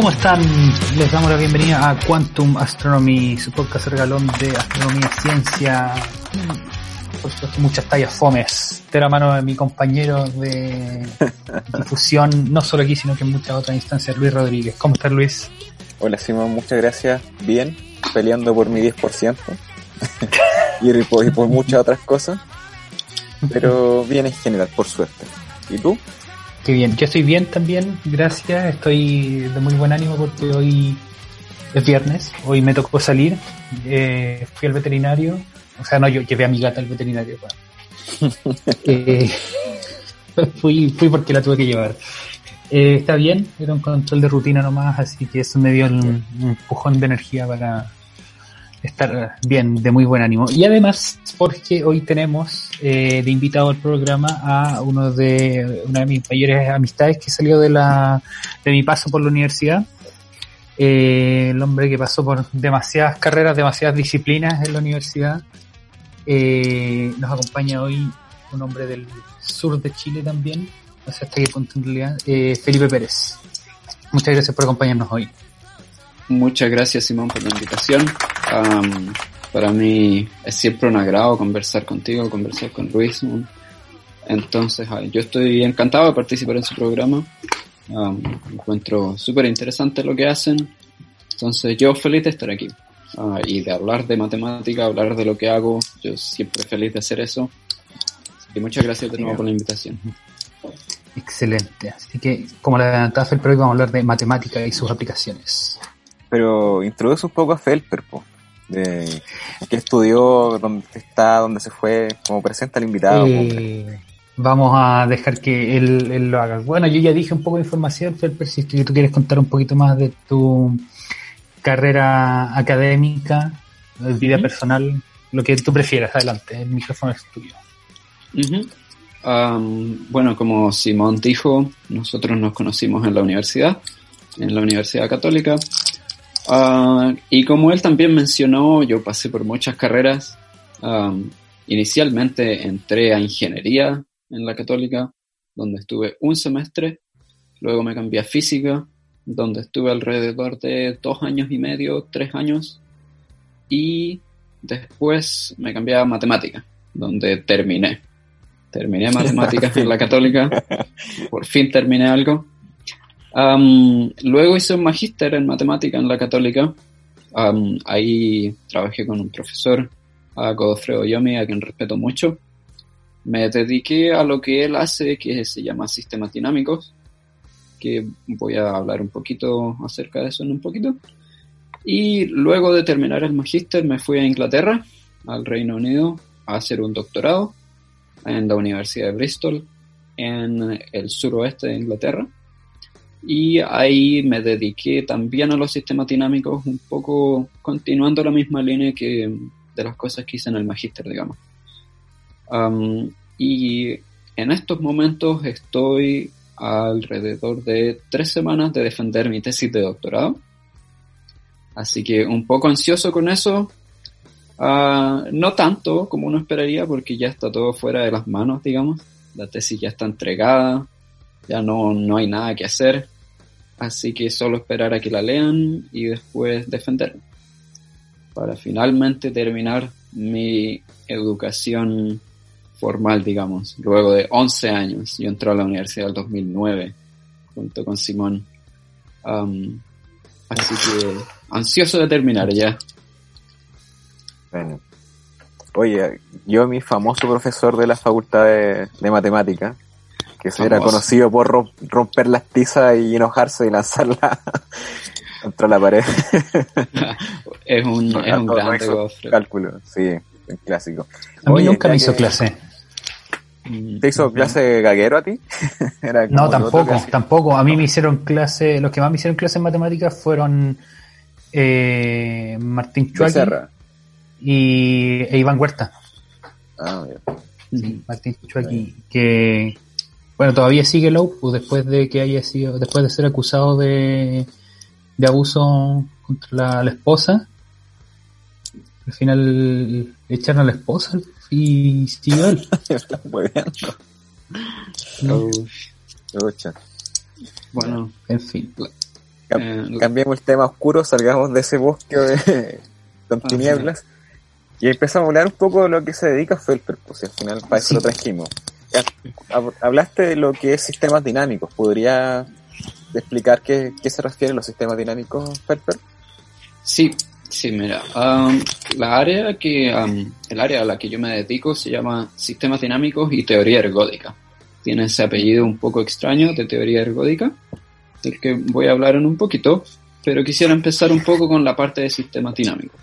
¿Cómo están? Les damos la bienvenida a Quantum Astronomy, su podcast regalón de astronomía, ciencia, muchas tallas fomes. De la mano de mi compañero de difusión, no solo aquí, sino que en muchas otras instancias, Luis Rodríguez. ¿Cómo estás, Luis? Hola, Simón, muchas gracias. Bien, peleando por mi 10% y por, y por muchas otras cosas, pero bien en general, por suerte. ¿Y tú? Qué bien, yo estoy bien también, gracias. Estoy de muy buen ánimo porque hoy es viernes, hoy me tocó salir. Eh, fui al veterinario, o sea, no, yo llevé a mi gata al veterinario. eh, fui, fui porque la tuve que llevar. Eh, está bien, era un control de rutina nomás, así que eso me dio un, un empujón de energía para estar bien, de muy buen ánimo. Y además, porque hoy tenemos eh, de invitado al programa a uno de una de mis mayores amistades que salió de la de mi paso por la universidad. El hombre que pasó por demasiadas carreras, demasiadas disciplinas en la universidad. Eh, nos acompaña hoy un hombre del sur de Chile también, no sé hasta eh, Felipe Pérez. Muchas gracias por acompañarnos hoy. Muchas gracias Simón por la invitación. Um, para mí es siempre un agrado conversar contigo, conversar con Luis. Entonces, yo estoy encantado de participar en su programa. Um, encuentro súper interesante lo que hacen. Entonces, yo feliz de estar aquí. Uh, y de hablar de matemática, hablar de lo que hago. Yo siempre feliz de hacer eso. Y muchas gracias de nuevo por la invitación. Excelente. Así que, como la adelantaba Felper, hoy vamos a hablar de matemática y sus aplicaciones. Pero introduce un poco a Felper, po. De qué estudió, dónde está, dónde se fue, como presenta al invitado. Eh, vamos a dejar que él, él, lo haga. Bueno, yo ya dije un poco de información, Felper, si tú quieres contar un poquito más de tu carrera académica, vida uh -huh. personal, lo que tú prefieras, adelante, el micrófono es tuyo. Uh -huh. um, bueno, como Simón dijo, nosotros nos conocimos en la universidad, en la Universidad Católica. Uh, y como él también mencionó, yo pasé por muchas carreras. Um, inicialmente entré a ingeniería en la católica, donde estuve un semestre. Luego me cambié a física, donde estuve alrededor de dos años y medio, tres años. Y después me cambié a matemática, donde terminé. Terminé matemáticas en la católica. Por fin terminé algo. Um, luego hice un magíster en matemática en la católica. Um, ahí trabajé con un profesor, a Godofredo Yomi, a quien respeto mucho. Me dediqué a lo que él hace, que se llama sistemas dinámicos, que voy a hablar un poquito acerca de eso en un poquito. Y luego de terminar el magíster me fui a Inglaterra, al Reino Unido, a hacer un doctorado en la Universidad de Bristol, en el suroeste de Inglaterra y ahí me dediqué también a los sistemas dinámicos, un poco continuando la misma línea que de las cosas que hice en el magíster, digamos. Um, y en estos momentos estoy alrededor de tres semanas de defender mi tesis de doctorado. Así que un poco ansioso con eso. Uh, no tanto como uno esperaría porque ya está todo fuera de las manos, digamos. La tesis ya está entregada, ya no, no hay nada que hacer, así que solo esperar a que la lean y después defenderla, para finalmente terminar mi educación formal, digamos, luego de 11 años. Yo entré a la universidad en 2009, junto con Simón. Um, así que ansioso de terminar ya. Bueno. Oye, yo mi famoso profesor de la facultad de, de matemáticas, que se era conocido por romper las tizas y enojarse y lanzarla contra la pared. es un, es un grande cálculo, sí, un clásico. A mí Oye, nunca me hizo que... clase. ¿Te hizo clase gaguero a ti? no, tampoco, tampoco. A mí me hicieron clase, los que más me hicieron clase en matemáticas fueron eh, Martín Chuaki y e Iván Huerta. Ah, sí, Martín Chuaki, que bueno, todavía sigue Lowe pues, después de que haya sido, después de ser acusado de, de abuso contra la, esposa. Al final le echaron a la esposa y siguió él. Bueno, en fin. Eh, cambiemos el tema oscuro, salgamos de ese bosque de, con tinieblas y empezamos a hablar un poco de lo que se dedica Felper, pues al final para eso lo trajimos. Hablaste de lo que es sistemas dinámicos, ¿podría explicar qué, qué se refiere a los sistemas dinámicos, Felper? Sí, sí, mira, um, la área que, um, el área a la que yo me dedico se llama sistemas dinámicos y teoría ergódica. Tiene ese apellido un poco extraño de teoría ergódica del que voy a hablar en un poquito, pero quisiera empezar un poco con la parte de sistemas dinámicos.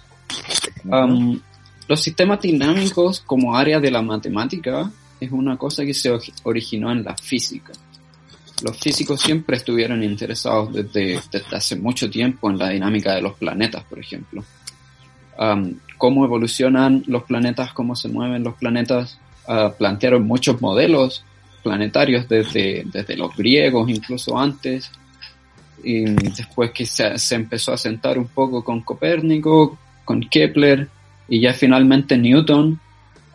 Um, los sistemas dinámicos como área de la matemática es una cosa que se originó en la física. Los físicos siempre estuvieron interesados desde, hace mucho tiempo en la dinámica de los planetas, por ejemplo. Um, cómo evolucionan los planetas, cómo se mueven los planetas. Uh, plantearon muchos modelos planetarios desde, desde los griegos, incluso antes y después que se, empezó a sentar un poco con Copérnico, con Kepler, y ya finalmente Newton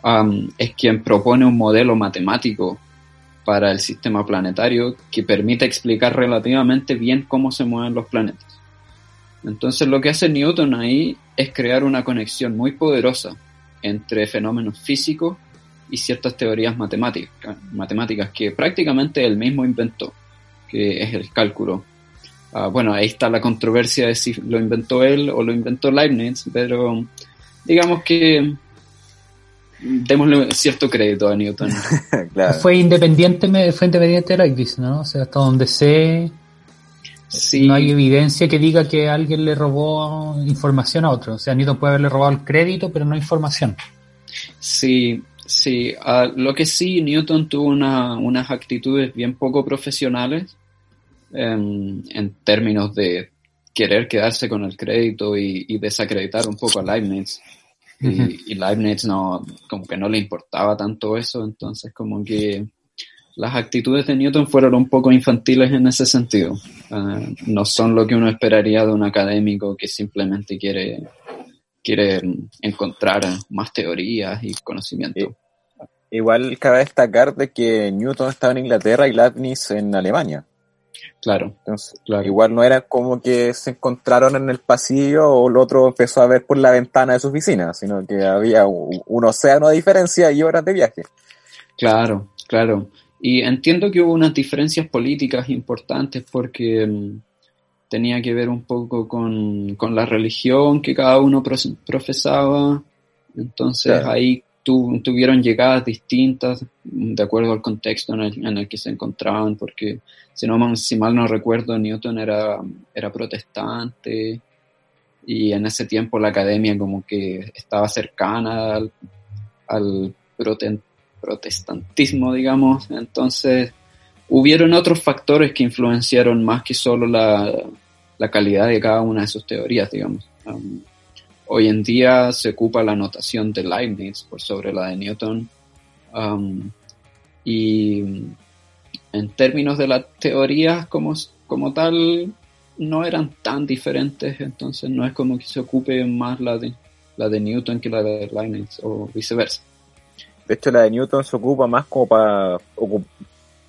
um, es quien propone un modelo matemático para el sistema planetario que permite explicar relativamente bien cómo se mueven los planetas. Entonces lo que hace Newton ahí es crear una conexión muy poderosa entre fenómenos físicos y ciertas teorías matemáticas, matemáticas que prácticamente él mismo inventó, que es el cálculo Ah, bueno, ahí está la controversia de si lo inventó él o lo inventó Leibniz, pero digamos que démosle cierto crédito a Newton. Fue independiente, fue independiente de Leibniz, ¿no? O sea, hasta donde sé, no hay evidencia que diga que alguien le robó información a otro. O sea, Newton puede haberle robado el crédito, pero no información. Sí, sí. Ah, lo que sí, Newton tuvo unas actitudes bien poco profesionales en, términos de querer quedarse con el crédito y, desacreditar un poco a Leibniz. Y, Leibniz no, como que no le importaba tanto eso, entonces como que las actitudes de Newton fueron un poco infantiles en ese sentido. Ah, no son lo que uno esperaría de un académico que simplemente quiere, quiere encontrar más teorías y conocimiento. Igual cabe destacar de que Newton estaba en Inglaterra y Leibniz en Alemania. Claro. Entonces, igual no era como que se encontraron en el pasillo o el otro empezó a ver por la ventana de su oficina, sino que había un, océano de diferencia y horas de viaje. Claro, claro. Y entiendo que hubo unas diferencias políticas importantes porque mm, tenía que ver un poco con, la religión que cada uno profesaba. Entonces ahí tuvieron llegadas distintas de acuerdo al contexto en el, que se encontraban, porque si, no, si mal no recuerdo, Newton era, era protestante y en ese tiempo la academia como que estaba cercana al, protestantismo, digamos, entonces hubieron otros factores que influenciaron más que solo la, calidad de cada una de sus teorías, digamos. Um, Hoy en día se ocupa la notación de Leibniz por sobre la de Newton. Um, y en términos de las teorías como, como tal, no eran tan diferentes, entonces no es como que se ocupe más la de, la de Newton que la de Leibniz o viceversa. De hecho, la de Newton se ocupa más como para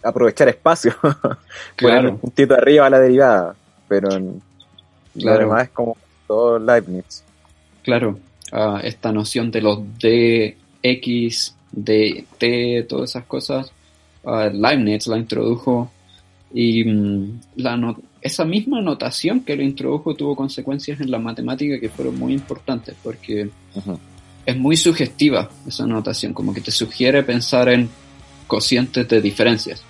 aprovechar espacio. Claro. un puntito arriba a la derivada, pero claro. lo es como todo Leibniz. Claro, esta noción de los D, X, D, T, todas esas cosas, Leibniz la introdujo y mm, la esa misma notación que lo introdujo tuvo consecuencias en la matemática que fueron muy importantes porque es muy sugestiva esa notación, como que te sugiere pensar en cocientes de diferencias.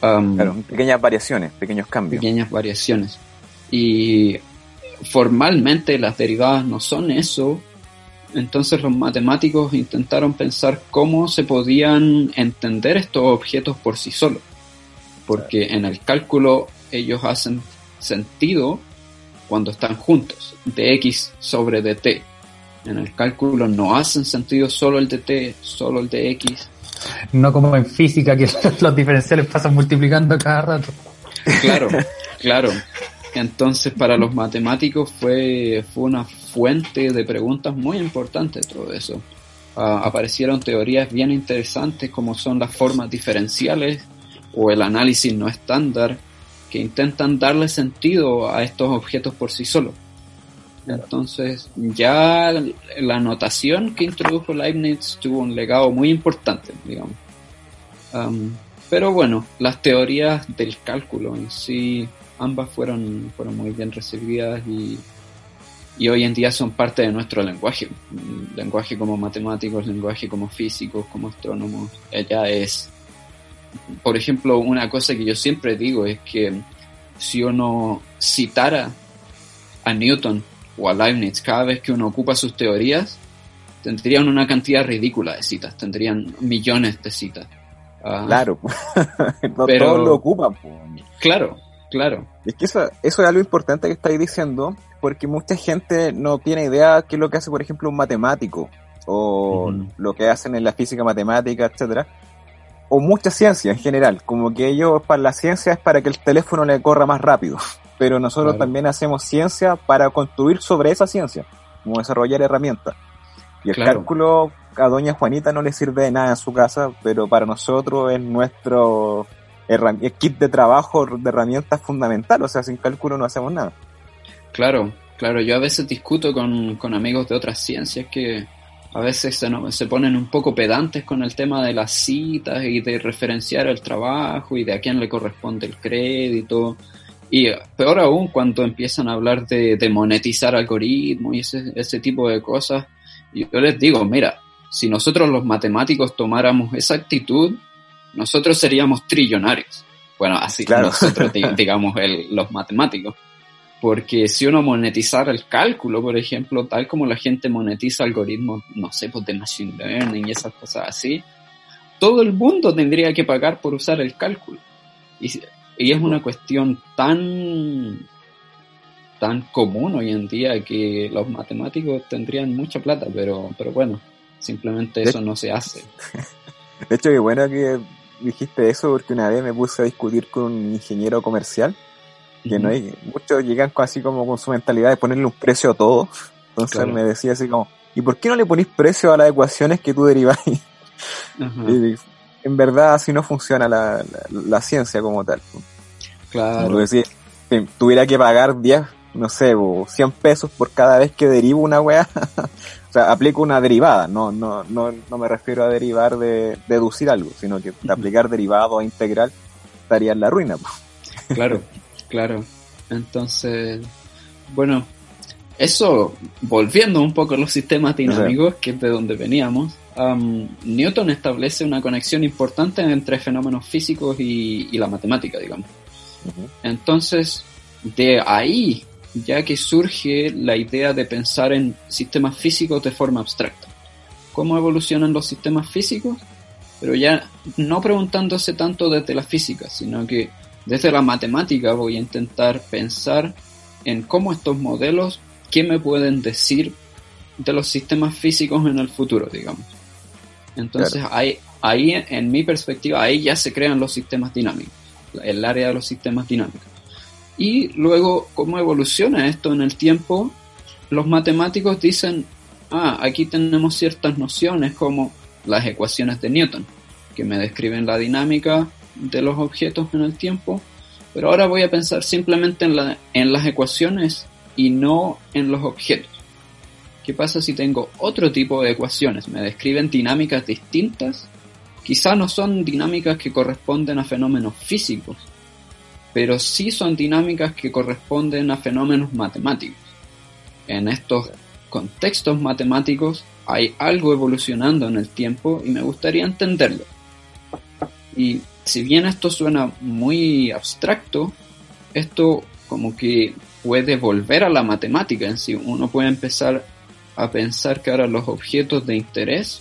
claro, pequeñas variaciones, pequeños cambios. Pequeñas variaciones. Y formalmente las derivadas no son eso, entonces los matemáticos intentaron pensar cómo se podían entender estos objetos por sí solos, porque en el cálculo ellos hacen sentido cuando están juntos, de x sobre dt. En el cálculo no hacen sentido solo el dt, solo el de x. no como en física que los diferenciales pasan multiplicando cada rato. Claro, claro. Entonces para los matemáticos fue, fue una fuente de preguntas muy importante todo eso. Ah, aparecieron teorías bien interesantes como son las formas diferenciales o el análisis no estándar que intentan darle sentido a estos objetos por sí solos. Entonces, ya la notación que introdujo Leibniz tuvo un legado muy importante, digamos. pero bueno, las teorías del cálculo en sí, ambas fueron, fueron muy bien recibidas y, y hoy en día son parte de nuestro lenguaje. Lenguaje como matemáticos, lenguaje como físicos, como astrónomos. Ella es, por ejemplo, una cosa que yo siempre digo es que si uno citara a Newton o a Leibniz, cada vez que uno ocupa sus teorías, tendrían una cantidad ridícula de citas, tendrían millones de citas. Ah, claro, pero, todos lo ocupan. Claro, claro. Es que eso, eso es algo importante que estáis diciendo, porque mucha gente no tiene idea qué es lo que hace, por ejemplo, un matemático, o lo que hacen en la física matemática, etcétera o mucha ciencia en general, como que ellos para la ciencia es para que el teléfono le corra más rápido pero nosotros también hacemos ciencia para construir sobre esa ciencia, como desarrollar herramientas. Y el cálculo a doña Juanita no le sirve de nada en su casa, pero para nosotros es nuestro de trabajo, de herramientas fundamental, o sea, sin cálculo no hacemos nada. Claro, claro, yo a veces discuto con, con amigos de otras ciencias que a veces se, se ponen un poco pedantes con el tema de las citas y de referenciar el trabajo y de a quién le corresponde el crédito y peor aún cuando empiezan a hablar de, monetizar algoritmos y ese, tipo de cosas. Yo les digo, mira, si nosotros los matemáticos tomáramos esa actitud, nosotros seríamos trillonarios. Bueno, así claro. nosotros digamos los matemáticos. Porque si uno monetizara el cálculo, por ejemplo, tal como la gente monetiza algoritmos, no sé, pues de machine learning y esas cosas así, todo el mundo tendría que pagar por usar el cálculo. Y y es una cuestión tan, tan común hoy en día que los matemáticos tendrían mucha plata, pero, pero bueno, simplemente eso no se hace. De hecho, qué bueno que dijiste eso porque una vez me puse a discutir con un ingeniero comercial que no hay, muchos llegan así como con su mentalidad de ponerle un precio a todo. Entonces me decía así como, ¿y por qué no le ponís precio a las ecuaciones que tú derivas? Y en verdad así no funciona la, la, ciencia como tal. Claro. Porque si tuviera que pagar 10, no sé, 100 pesos por cada vez que derivo una weá, o sea, aplico una derivada, no, no, no, no me refiero a derivar de deducir algo, sino que aplicar derivado a integral estaría en la ruina. Claro, claro. Entonces, bueno, eso, volviendo un poco a los sistemas dinámicos, que es de donde veníamos, Newton establece una conexión importante entre fenómenos físicos y, la matemática, digamos. Entonces, de ahí, ya que surge la idea de pensar en sistemas físicos de forma abstracta. ¿Cómo evolucionan los sistemas físicos? Pero ya no preguntándose tanto desde la física, sino que desde la matemática voy a intentar pensar en cómo estos modelos, qué me pueden decir de los sistemas físicos en el futuro, digamos. Entonces ahí, ahí, en mi perspectiva, ahí ya se crean los sistemas dinámicos, el área de los sistemas dinámicos. Y luego, ¿cómo evoluciona esto en el tiempo? Los matemáticos dicen, ah, aquí tenemos ciertas nociones como las ecuaciones de Newton, que me describen la dinámica de los objetos en el tiempo, pero ahora voy a pensar simplemente en, la, en las ecuaciones y no en los objetos. ¿Qué pasa si tengo otro tipo de ecuaciones? Me describen dinámicas distintas. Quizá no son dinámicas que corresponden a fenómenos físicos, pero sí son dinámicas que corresponden a fenómenos matemáticos. En estos contextos matemáticos hay algo evolucionando en el tiempo y me gustaría entenderlo. Y si bien esto suena muy abstracto, esto como que puede volver a la matemática en sí. Uno puede empezar a pensar que ahora los objetos de interés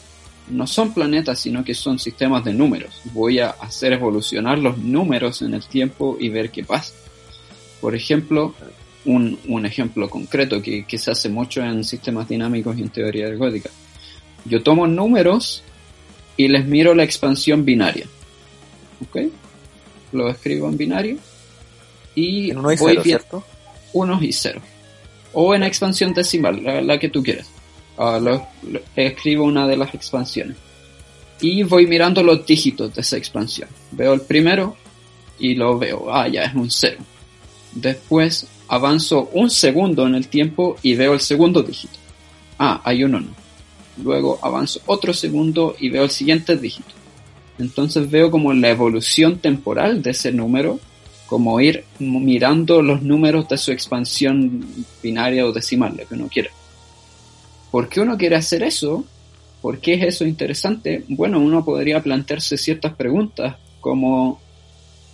no son planetas, sino que son sistemas de números. Voy a hacer evolucionar los números en el tiempo y ver qué pasa. Por ejemplo, un, un ejemplo concreto que, que, se hace mucho en sistemas dinámicos y en teoría ergótica. Yo tomo números y les miro la expansión binaria. ¿Ok? Lo escribo en binario y En uno y voy cero, unos y ceros. O en expansión decimal, la, la que tú quieras. Ah, lo- escribo una de las expansiones. Y voy mirando los dígitos de esa expansión. Veo el primero y lo veo. Ah, ya es un cero. Después avanzo un segundo en el tiempo y veo el segundo dígito. Ah, hay un uno. Luego avanzo otro segundo y veo el siguiente dígito. Entonces veo como la evolución temporal de ese número como ir mirando los números de su expansión binaria o decimal, lo que uno quiera. ¿Por qué uno quiere hacer eso? ¿Por qué es eso interesante? Bueno, uno podría plantearse ciertas preguntas como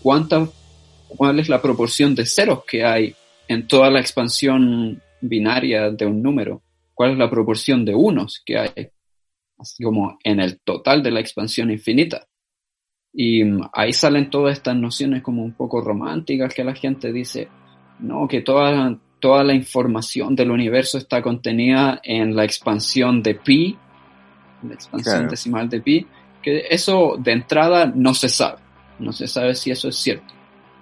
cuánta, cuál es la proporción de ceros que hay en toda la expansión binaria de un número, cuál es la proporción de unos que hay, como en el total de la expansión infinita. Y mm, ahí salen todas estas nociones como un poco románticas que la gente dice, no, que toda, toda la información del universo está contenida en la expansión de pi, la expansión Claro. decimal de pi, que eso de entrada no se sabe, no se sabe si eso es cierto.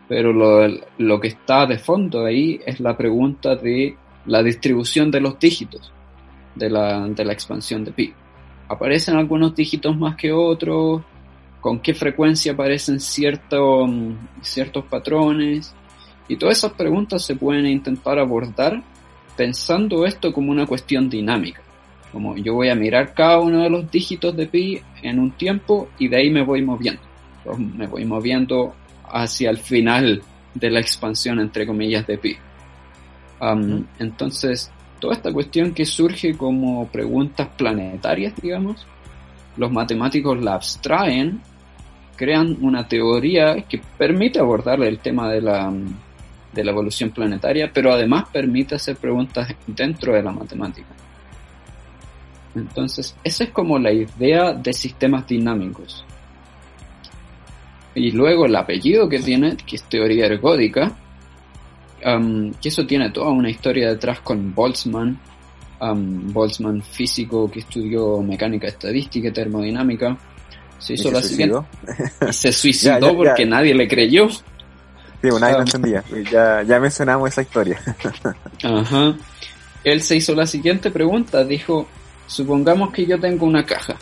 Pero lo, lo que está de fondo ahí es la pregunta de la distribución de los dígitos de la, de la expansión de pi. Aparecen algunos dígitos más que otros, con qué frecuencia aparecen cierto, ciertos patrones. Y todas esas preguntas se pueden intentar abordar pensando esto como una cuestión dinámica. Como yo voy a mirar cada uno de los dígitos de pi en un tiempo y de ahí me voy moviendo. Pues me voy moviendo hacia el final de la expansión, entre comillas, de pi. Um, entonces, toda esta cuestión que surge como preguntas planetarias, digamos, los matemáticos la abstraen, crean una teoría que permite abordar el tema de la, de la evolución planetaria, pero además permite hacer preguntas dentro de la matemática. Entonces, esa es como la idea de sistemas dinámicos. Y luego el apellido que tiene, que es teoría ergódica, um, que eso tiene toda una historia detrás con Boltzmann, um, Boltzmann físico que estudió mecánica estadística y termodinámica, se ¿Y hizo se la siguiente suicidó? y se suicidó Ya, ya, ya. porque nadie le creyó. Sí, bueno, nadie lo entendía. Ya, ya mencionamos esa historia. Ajá. Él se hizo la siguiente pregunta, dijo, supongamos que yo tengo una caja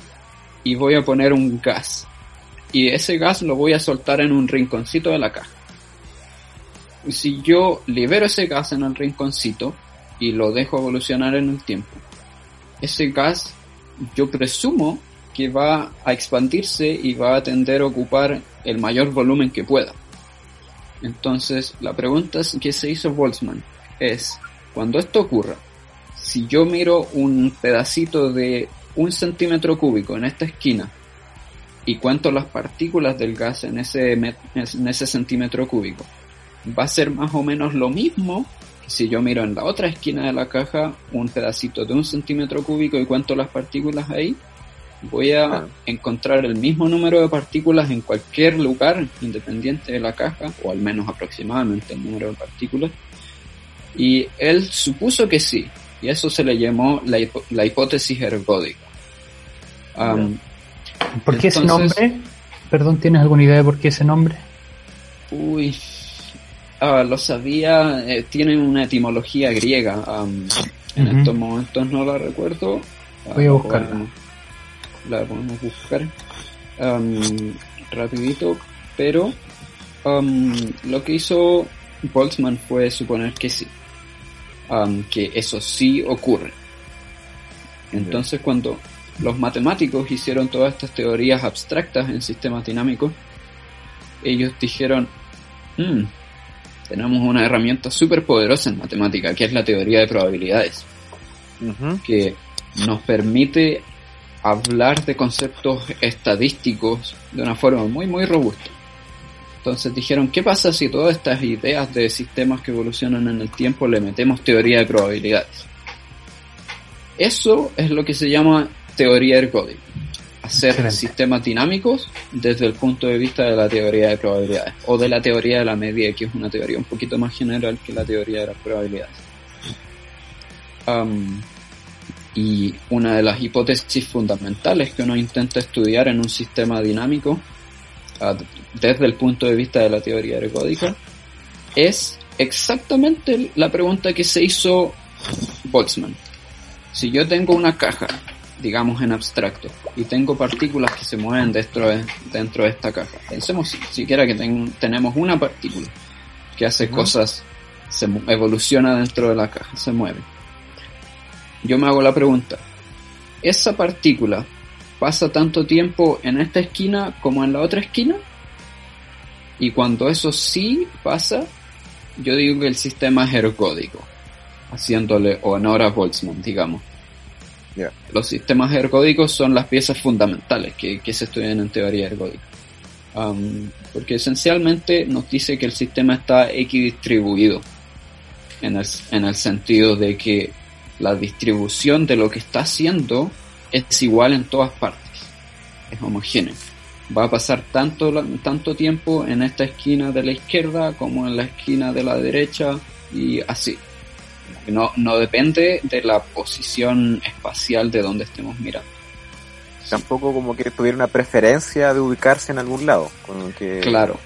y voy a poner un gas y ese gas lo voy a soltar en un rinconcito de la caja. Si yo libero ese gas en el rinconcito y lo dejo evolucionar en el tiempo, ese gas yo presumo que va a expandirse y va a tender a ocupar el mayor volumen que pueda. Entonces, la pregunta que se hizo Boltzmann es, cuando esto ocurra, si yo miro un pedacito de un centímetro cúbico en esta esquina y cuento las partículas del gas en ese, en ese centímetro cúbico, va a ser más o menos lo mismo que si yo miro en la otra esquina de la caja un pedacito de un centímetro cúbico y cuento las partículas ahí, voy a encontrar el mismo número de partículas en cualquier lugar independiente de la caja, o al menos aproximadamente el número de partículas. Y él supuso que sí, y eso se le llamó la, hipo- la hipótesis ergódica. Am, ¿Por qué ese nombre? Perdón, ¿tienes alguna idea de por qué ese nombre? Uy, ah, lo sabía, eh, tiene una etimología griega. am, en estos momentos no la recuerdo. Ah, Voy a la buscarla. La podemos buscar am, rapidito, pero am, lo que hizo Boltzmann fue suponer que sí, am, que eso sí ocurre. Entonces cuando los matemáticos hicieron todas estas teorías abstractas en sistemas dinámicos, ellos dijeron, "Mm, tenemos una herramienta súper poderosa en matemática, que es la teoría de probabilidades, que nos permite hablar de conceptos estadísticos de una forma muy, muy robusta. Entonces dijeron, ¿qué pasa si todas estas ideas de sistemas que evolucionan en el tiempo le metemos teoría de probabilidades? Eso es lo que se llama teoría ergódica. Hacer Excelente. sistemas dinámicos desde el punto de vista de la teoría de probabilidades o de la teoría de la medida, que es una teoría un poquito más general que la teoría de las probabilidades. Am, Y una de las hipótesis fundamentales que uno intenta estudiar en un sistema dinámico desde el punto de vista de la teoría ergódica es exactamente la pregunta que se hizo Boltzmann. Si yo tengo una caja, digamos en abstracto, y tengo partículas que se mueven dentro de, dentro de esta caja, pensemos siquiera que tenemos una partícula que hace cosas, se evoluciona dentro de la caja, se mueve. Yo me hago la pregunta, ¿esa partícula pasa tanto tiempo en esta esquina como en la otra esquina? Y cuando eso sí pasa, yo digo que el sistema es ergódico, haciéndole honor a Boltzmann, digamos. Los sistemas ergódicos son las piezas fundamentales que, se estudian en teoría ergódica. Um, porque esencialmente nos dice que el sistema está equidistribuido en el, en el sentido de que la distribución de lo que está haciendo es igual en todas partes, es homogéneo. Va a pasar tanto, tanto tiempo en esta esquina de la izquierda como en la esquina de la derecha y así. No, no depende de la posición espacial de donde estemos mirando. Tampoco como que tuviera una preferencia de ubicarse en algún lado. que... Claro,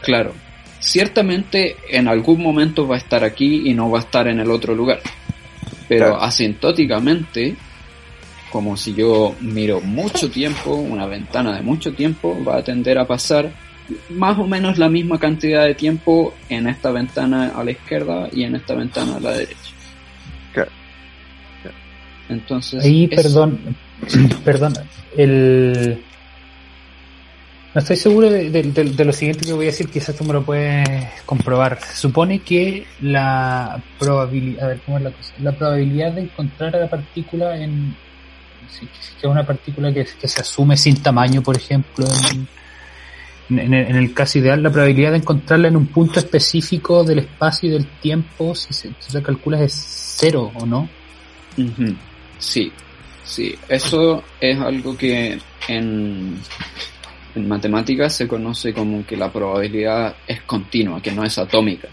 claro. Ciertamente en algún momento va a estar aquí y no va a estar en el otro lugar. Pero asintóticamente, como si yo miro mucho tiempo, una ventana de mucho tiempo, va a tender a pasar más o menos la misma cantidad de tiempo en esta ventana a la izquierda y en esta ventana a la derecha. Claro. Entonces. Ahí, perdón, perdón, el. No estoy seguro de, lo siguiente que voy a decir, quizás tú me lo puedes comprobar. Se supone que la probabilidad, a ver, ¿cómo es la cosa? La probabilidad de encontrar a la partícula en, si, es una partícula que, se asume sin tamaño, por ejemplo, en, el, caso ideal, la probabilidad de encontrarla en un punto específico del espacio y del tiempo, si se, si calcula, es cero, ¿o no? Sí, sí. Eso es algo que en, en matemáticas se conoce como que la probabilidad es continua, que no es atómica,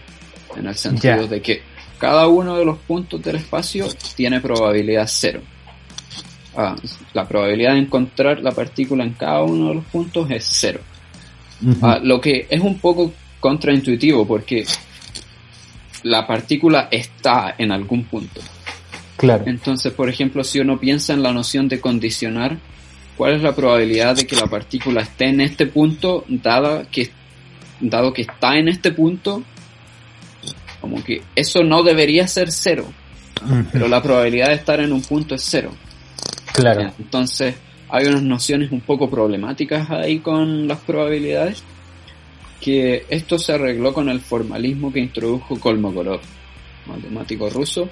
en el sentido de que cada uno de los puntos del espacio tiene probabilidad cero. Ah, la probabilidad de encontrar la partícula en cada uno de los puntos es cero. Ah, lo que es un poco contraintuitivo porque la partícula está en algún punto. Claro. Entonces, por ejemplo, si uno piensa en la noción de condicionar, ¿cuál es la probabilidad de que la partícula esté en este punto, dada que, dado que está en este punto? Como que eso no debería ser cero, pero la probabilidad de estar en un punto es cero. Claro. Entonces, hay unas nociones un poco problemáticas ahí con las probabilidades, que esto se arregló con el formalismo que introdujo Kolmogorov, matemático ruso,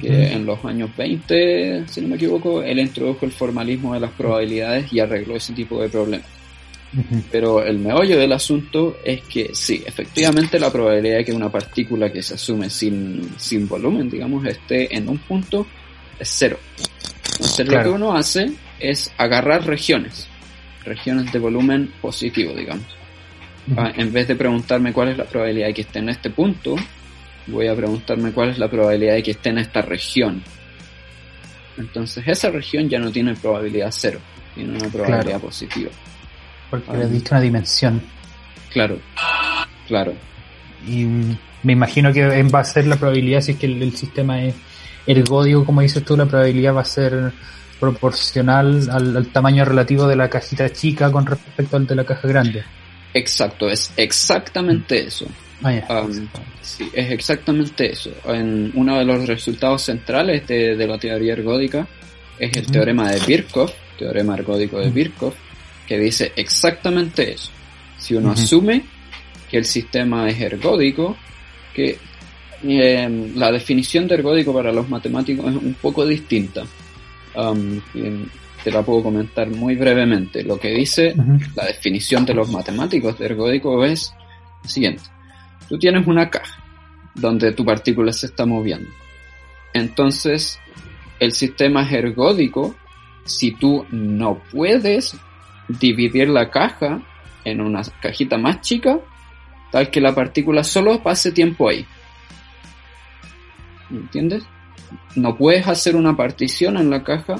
que en los años 20, si no me equivoco, él introdujo el formalismo de las probabilidades y arregló ese tipo de problemas. Pero el meollo del asunto es que sí, efectivamente la probabilidad de que una partícula que se asume sin, sin volumen, digamos, esté en un punto es cero. Entonces lo que uno hace es agarrar regiones, regiones de volumen positivo, digamos. Ah, en vez de preguntarme cuál es la probabilidad de que esté en este punto, voy a preguntarme cuál es la probabilidad de que esté en esta región. Entonces esa región ya no tiene probabilidad cero, tiene una probabilidad positiva. Porque le visto una dimensión. Claro, claro. Y me imagino que va a ser la probabilidad si es que el, el sistema es ergódico, como dices tú, la probabilidad va a ser proporcional al, tamaño relativo de la cajita chica con respecto al de la caja grande. Exacto, es exactamente mm. eso. Ah, sí, es exactamente eso. En uno de los resultados centrales de, la teoría ergódica es el teorema de Birkhoff, teorema ergódico de Birkhoff, que dice exactamente eso. Si uno asume que el sistema es ergódico, que eh, la definición de ergódico para los matemáticos es un poco distinta. Um, te la puedo comentar muy brevemente. Lo que dice la definición de los matemáticos de ergódico es siguiente. Tú tienes una caja donde tu partícula se está moviendo. Entonces, el sistema ergódico si tú no puedes dividir la caja en una cajita más chica, tal que la partícula solo pase tiempo ahí. ¿Entiendes? no puedes hacer una partición en la caja,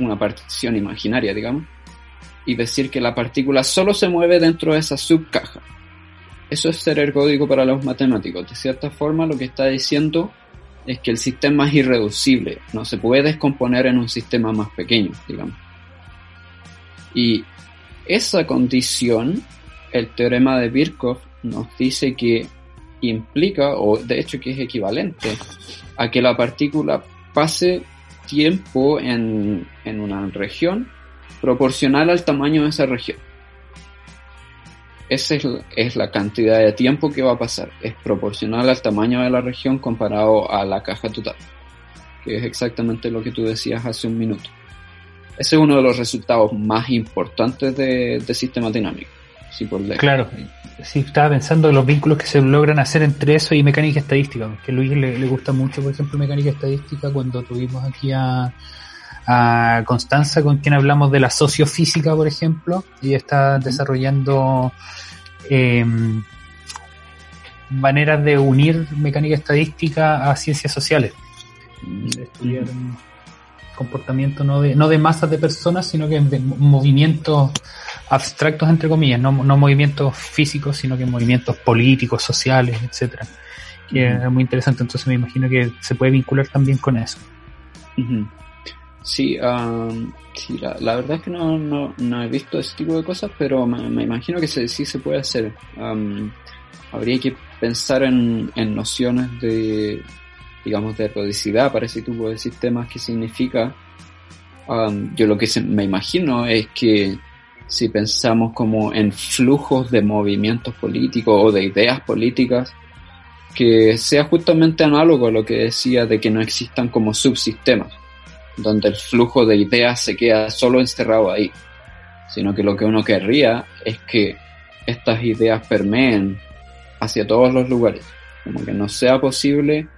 una partición imaginaria, digamos, y decir que la partícula solo se mueve dentro de esa subcaja. Eso es ser ergódico para los matemáticos. De cierta forma, lo que está diciendo es que el sistema es irreducible, no se puede descomponer en un sistema más pequeño, digamos. Y esa condición, el teorema de Birkhoff nos dice que implica, o de hecho que es equivalente, a que la partícula pase tiempo en, en una región proporcional al tamaño de esa región. Esa es la, cantidad de tiempo que va a pasar. Es proporcional al tamaño de la región comparado a la caja total. Que es exactamente lo que tú decías hace un minuto. Ese es uno de los resultados más importantes de, de sistema dinámico. Sí, por Claro, sí, estaba pensando en los vínculos que se logran hacer entre eso y mecánica estadística, que a Luis le, le gusta mucho, por ejemplo, mecánica estadística cuando tuvimos aquí a, a Constanza, con quien hablamos de la sociofísica, por ejemplo, y está desarrollando em, maneras de unir mecánica estadística a ciencias sociales. estudiar comportamiento no de, no de masas de personas, sino que de movimientos abstractos, entre comillas, no, no movimientos físicos, sino que movimientos políticos, sociales, etcétera Que es muy interesante, entonces me imagino que se puede vincular también con eso. Sí, sí la, verdad es que no, no, no, he visto ese tipo de cosas, pero me, imagino que sí se puede hacer. habría que pensar en, en, nociones de, digamos, de ergodicidad para ese tipo de sistemas que significa. yo lo que me imagino es que si pensamos como en flujos de movimientos políticos o de ideas políticas, que sea justamente análogo a lo que decía de que no existan como subsistemas donde el flujo de ideas se queda solo encerrado ahí, sino que lo que uno querría es que estas ideas permeen hacia todos los lugares, como que no sea posible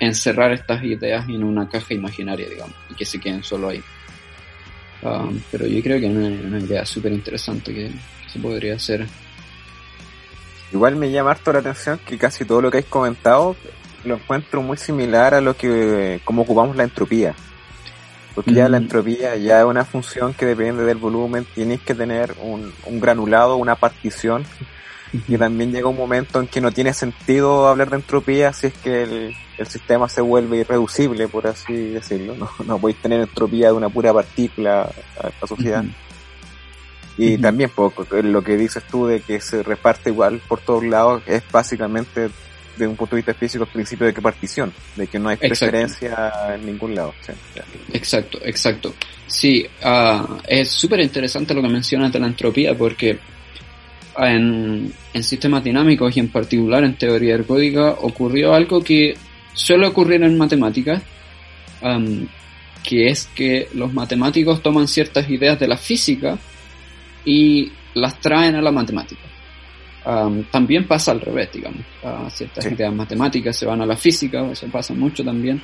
encerrar estas ideas en una caja imaginaria, digamos, y que se queden solo ahí. Um, pero yo creo que es una, idea súper interesante que, se podría hacer. Igual me llama harto la atención que casi todo lo que habéis comentado lo encuentro muy similar a lo que, como ocupamos la entropía. Porque ya la entropía ya es una función que depende del volumen, tienes que tener un, granulado, una partición. Y también llega un momento en que no tiene sentido hablar de entropía si es que el, sistema se vuelve irreducible, por así decirlo. No, no podéis tener entropía de una pura partícula a la sociedad. Y también, pues, lo que dices tú de que se reparte igual por todos lados es básicamente de un punto de vista físico el principio de que partición, de que no hay preferencia en ningún lado. exacto, exacto. Sí, uh, es súper interesante lo que mencionas de la entropía porque en, en, sistemas dinámicos y en particular en teoría ergódica ocurrió algo que suele ocurrir en matemáticas, um, que es que los matemáticos toman ciertas ideas de la física y las traen a la matemática también pasa al revés, digamos. ciertas ideas matemáticas se van a la física, eso pasa mucho también.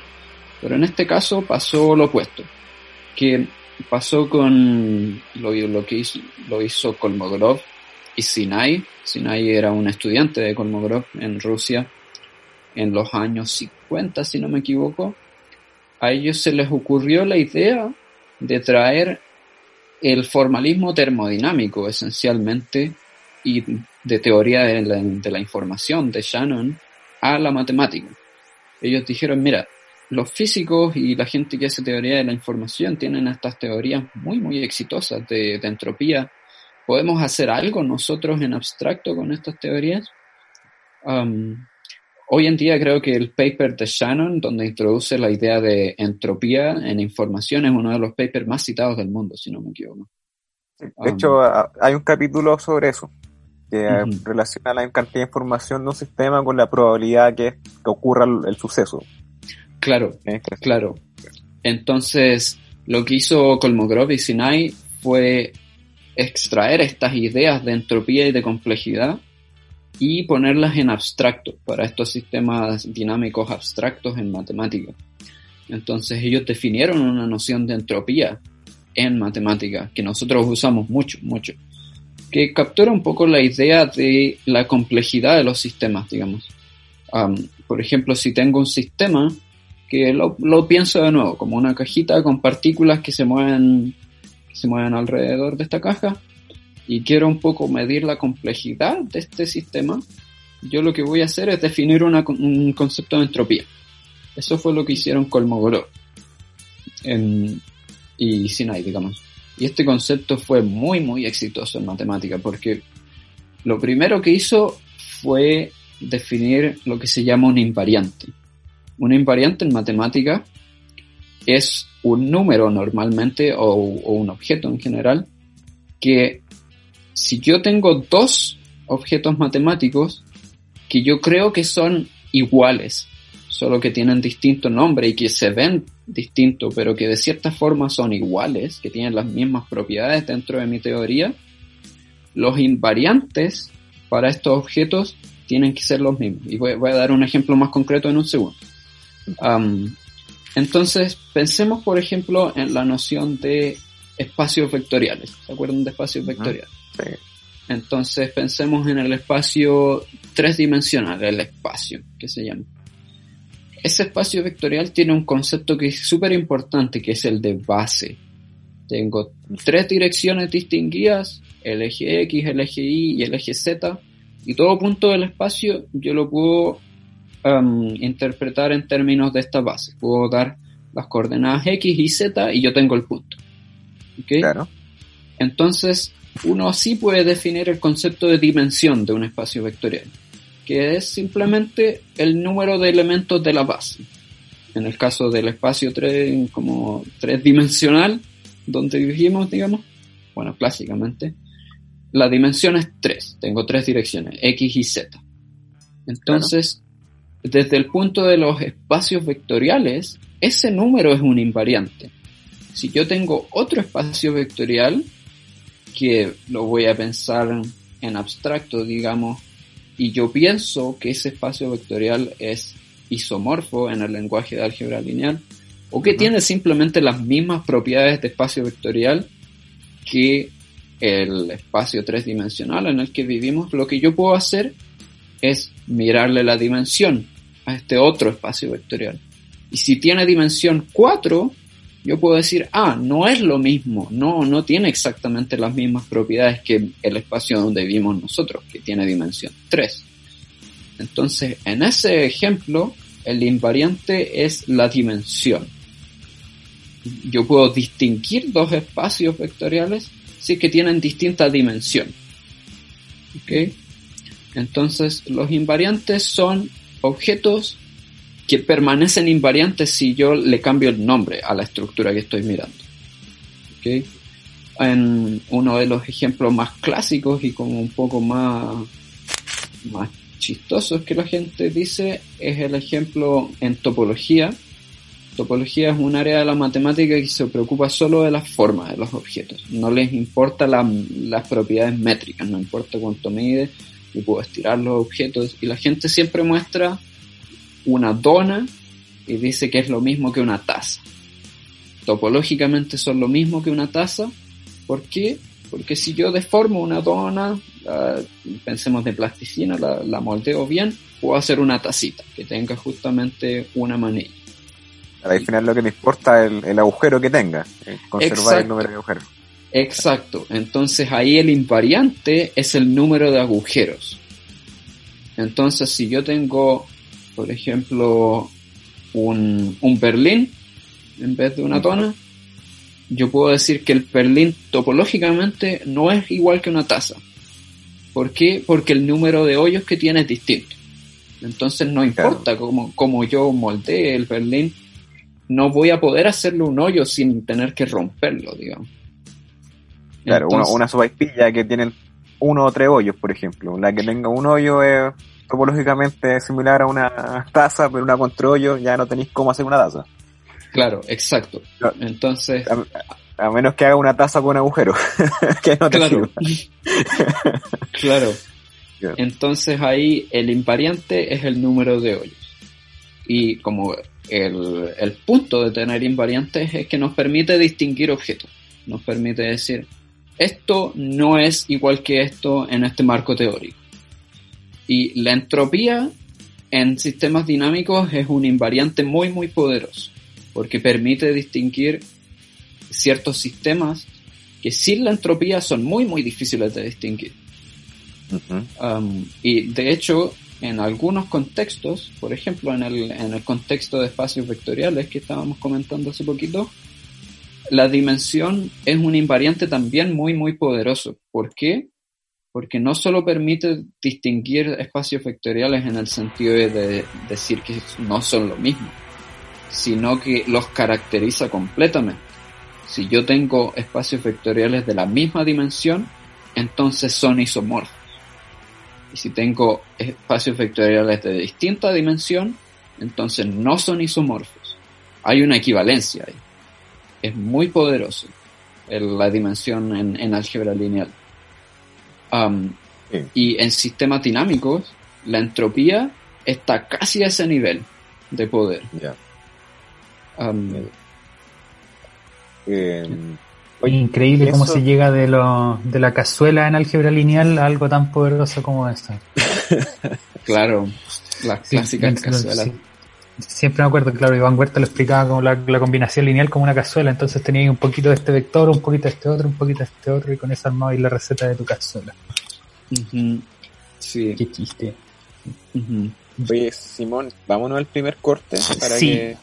Pero en este caso pasó lo opuesto, que pasó con lo, lo que hizo, lo hizo Kolmogorov y Sinai. Sinai era un estudiante de Kolmogorov en Rusia en los años 50, si no me equivoco. A ellos se les ocurrió la idea de traer el formalismo termodinámico esencialmente y de teoría de la, información de Shannon a la matemática. Ellos dijeron, mira, los físicos y la gente que hace teoría de la información tienen estas teorías muy, muy exitosas de, entropía. ¿Podemos hacer algo nosotros en abstracto con estas teorías? Um, hoy en día creo que el paper de Shannon, donde introduce la idea de entropía en información, es uno de los papers más citados del mundo, si no me equivoco. De hecho, um, hay un capítulo sobre eso que relaciona la cantidad de información de un sistema con la probabilidad que, que ocurra el, suceso. Claro, claro. Entonces, lo que hizo Kolmogorov y Sinai fue extraer estas ideas de entropía y de complejidad y ponerlas en abstracto para estos sistemas dinámicos abstractos en matemática. Entonces ellos definieron una noción de entropía en matemática que nosotros usamos mucho, mucho que captura un poco la idea de la complejidad de los sistemas, digamos. por ejemplo, si tengo un sistema que lo, pienso de nuevo, como una cajita con partículas que se mueven, se mueven alrededor de esta caja, y quiero un poco medir la complejidad de este sistema, yo lo que voy a hacer es definir una, un concepto de entropía. Eso fue lo que hicieron Kolmogorov y Sinai, digamos. Y este concepto fue muy, muy exitoso en matemática porque lo primero que hizo fue definir lo que se llama un invariante. Un invariante en matemática es un número normalmente o, un objeto en general que si yo tengo dos objetos matemáticos que yo creo que son iguales, solo que tienen distinto nombre y que se ven distintos, pero que de cierta forma son iguales, que tienen las mismas propiedades dentro de mi teoría, los invariantes para estos objetos tienen que ser los mismos. Y voy, a dar un ejemplo más concreto en un segundo. entonces, pensemos, por ejemplo, en la noción de espacios vectoriales. ¿Se acuerdan de espacios vectoriales? Entonces pensemos en el espacio tres dimensional, el espacio, que se llama. Ese espacio vectorial tiene un concepto que es súper importante, que es el de base. Tengo tres direcciones distinguidas, el eje X, el eje Y y el eje Z, y todo punto del espacio yo lo puedo um, interpretar en términos de esta base. Puedo dar las coordenadas X y Z y yo tengo el punto. Claro. Entonces, uno así puede definir el concepto de dimensión de un espacio vectorial, que es simplemente el número de elementos de la base. En el caso del espacio 3, como dimensional, donde vivimos, digamos, bueno, clásicamente, la dimensión es 3, tengo tres direcciones, X y Z. Entonces, desde el punto de los espacios vectoriales, ese número es un invariante. Si yo tengo otro espacio vectorial, que lo voy a pensar en abstracto, digamos, y yo pienso que ese espacio vectorial es isomorfo en el lenguaje de álgebra lineal, o que tiene simplemente las mismas propiedades de espacio vectorial que el espacio tres-dimensional en el que vivimos, lo que yo puedo hacer es mirarle la dimensión a este otro espacio vectorial. Y si tiene dimensión 4, yo puedo decir, ah, no es lo mismo, no, no tiene exactamente las mismas propiedades que el espacio donde vivimos nosotros, que tiene dimensión 3. Entonces, en ese ejemplo, el invariante es la dimensión. Yo puedo distinguir dos espacios vectoriales si que tienen distinta dimensión. ¿Ok? Entonces, los invariantes son objetos que permanecen invariantes si yo le cambio el nombre a la estructura que estoy mirando. ¿Okay? En uno de los ejemplos más clásicos y como un poco más, más chistosos que la gente dice es el ejemplo en topología. Topología es un área de la matemática que se preocupa solo de las formas de los objetos. No les importa las propiedades métricas, no importa cuánto mide, y puedo estirar los objetos. Y la gente siempre muestra una dona y dice que es lo mismo que una taza. Topológicamente son lo mismo que una taza. ¿Por qué? Porque si yo deformo una dona, pensemos de plasticina, la, moldeo bien, puedo hacer una tacita que tenga justamente una manilla. Al final lo que me importa es el, agujero que tenga, conservar el número de agujeros. Exacto, entonces ahí el invariante es el número de agujeros. Entonces si yo tengo por ejemplo, un, un Berlín en vez de una tona, yo puedo decir que el Berlín topológicamente no es igual que una taza. ¿Por qué? Porque el número de hoyos que tiene es distinto. Entonces no importa cómo, cómo yo moldee el Berlín, no voy a poder hacerle un hoyo sin tener que romperlo, digamos. Claro, una, una que tiene uno o tres hoyos, por ejemplo. La que tenga un hoyo es topológicamente similar a una taza, pero una controllo, ya no tenéis cómo hacer una taza. Claro, exacto. Entonces. A, menos que haga una taza con agujero. que no te claro. claro. Entonces ahí el invariante es el número de hoyos. Y como el, el punto de tener invariantes es que nos permite distinguir objetos. Nos permite decir, esto no es igual que esto en este marco teórico. Y la entropía en sistemas dinámicos es un invariante muy, muy poderoso, porque permite distinguir ciertos sistemas que sin la entropía son muy, muy difíciles de distinguir. Um, y de hecho, en algunos contextos, por ejemplo, en el, en el contexto de espacios vectoriales que estábamos comentando hace poquito, la dimensión es un invariante también muy, muy poderoso. ¿Por qué? Porque no solo permite distinguir espacios vectoriales en el sentido de decir que no son lo mismo, sino que los caracteriza completamente. Si yo tengo espacios vectoriales de la misma dimensión, entonces son isomorfos. Y si tengo espacios vectoriales de distinta dimensión, entonces no son isomorfos. Hay una equivalencia ahí. Es muy poderoso la dimensión en, álgebra lineal. Um, y en sistemas dinámicos, la entropía está casi a ese nivel de poder. Um, eh, Oye, increíble cómo se llega de, lo, de la cazuela en álgebra lineal a algo tan poderoso como esto. claro, las clásicas cazuelas. Siempre me acuerdo, claro, Iván Huerta lo explicaba como la, combinación lineal como una cazuela, entonces tenías un poquito de este vector, un poquito de este otro, un poquito de este otro, y con eso armabas la receta de tu cazuela. Sí. Qué chiste. Oye, Simón, vámonos al primer corte para que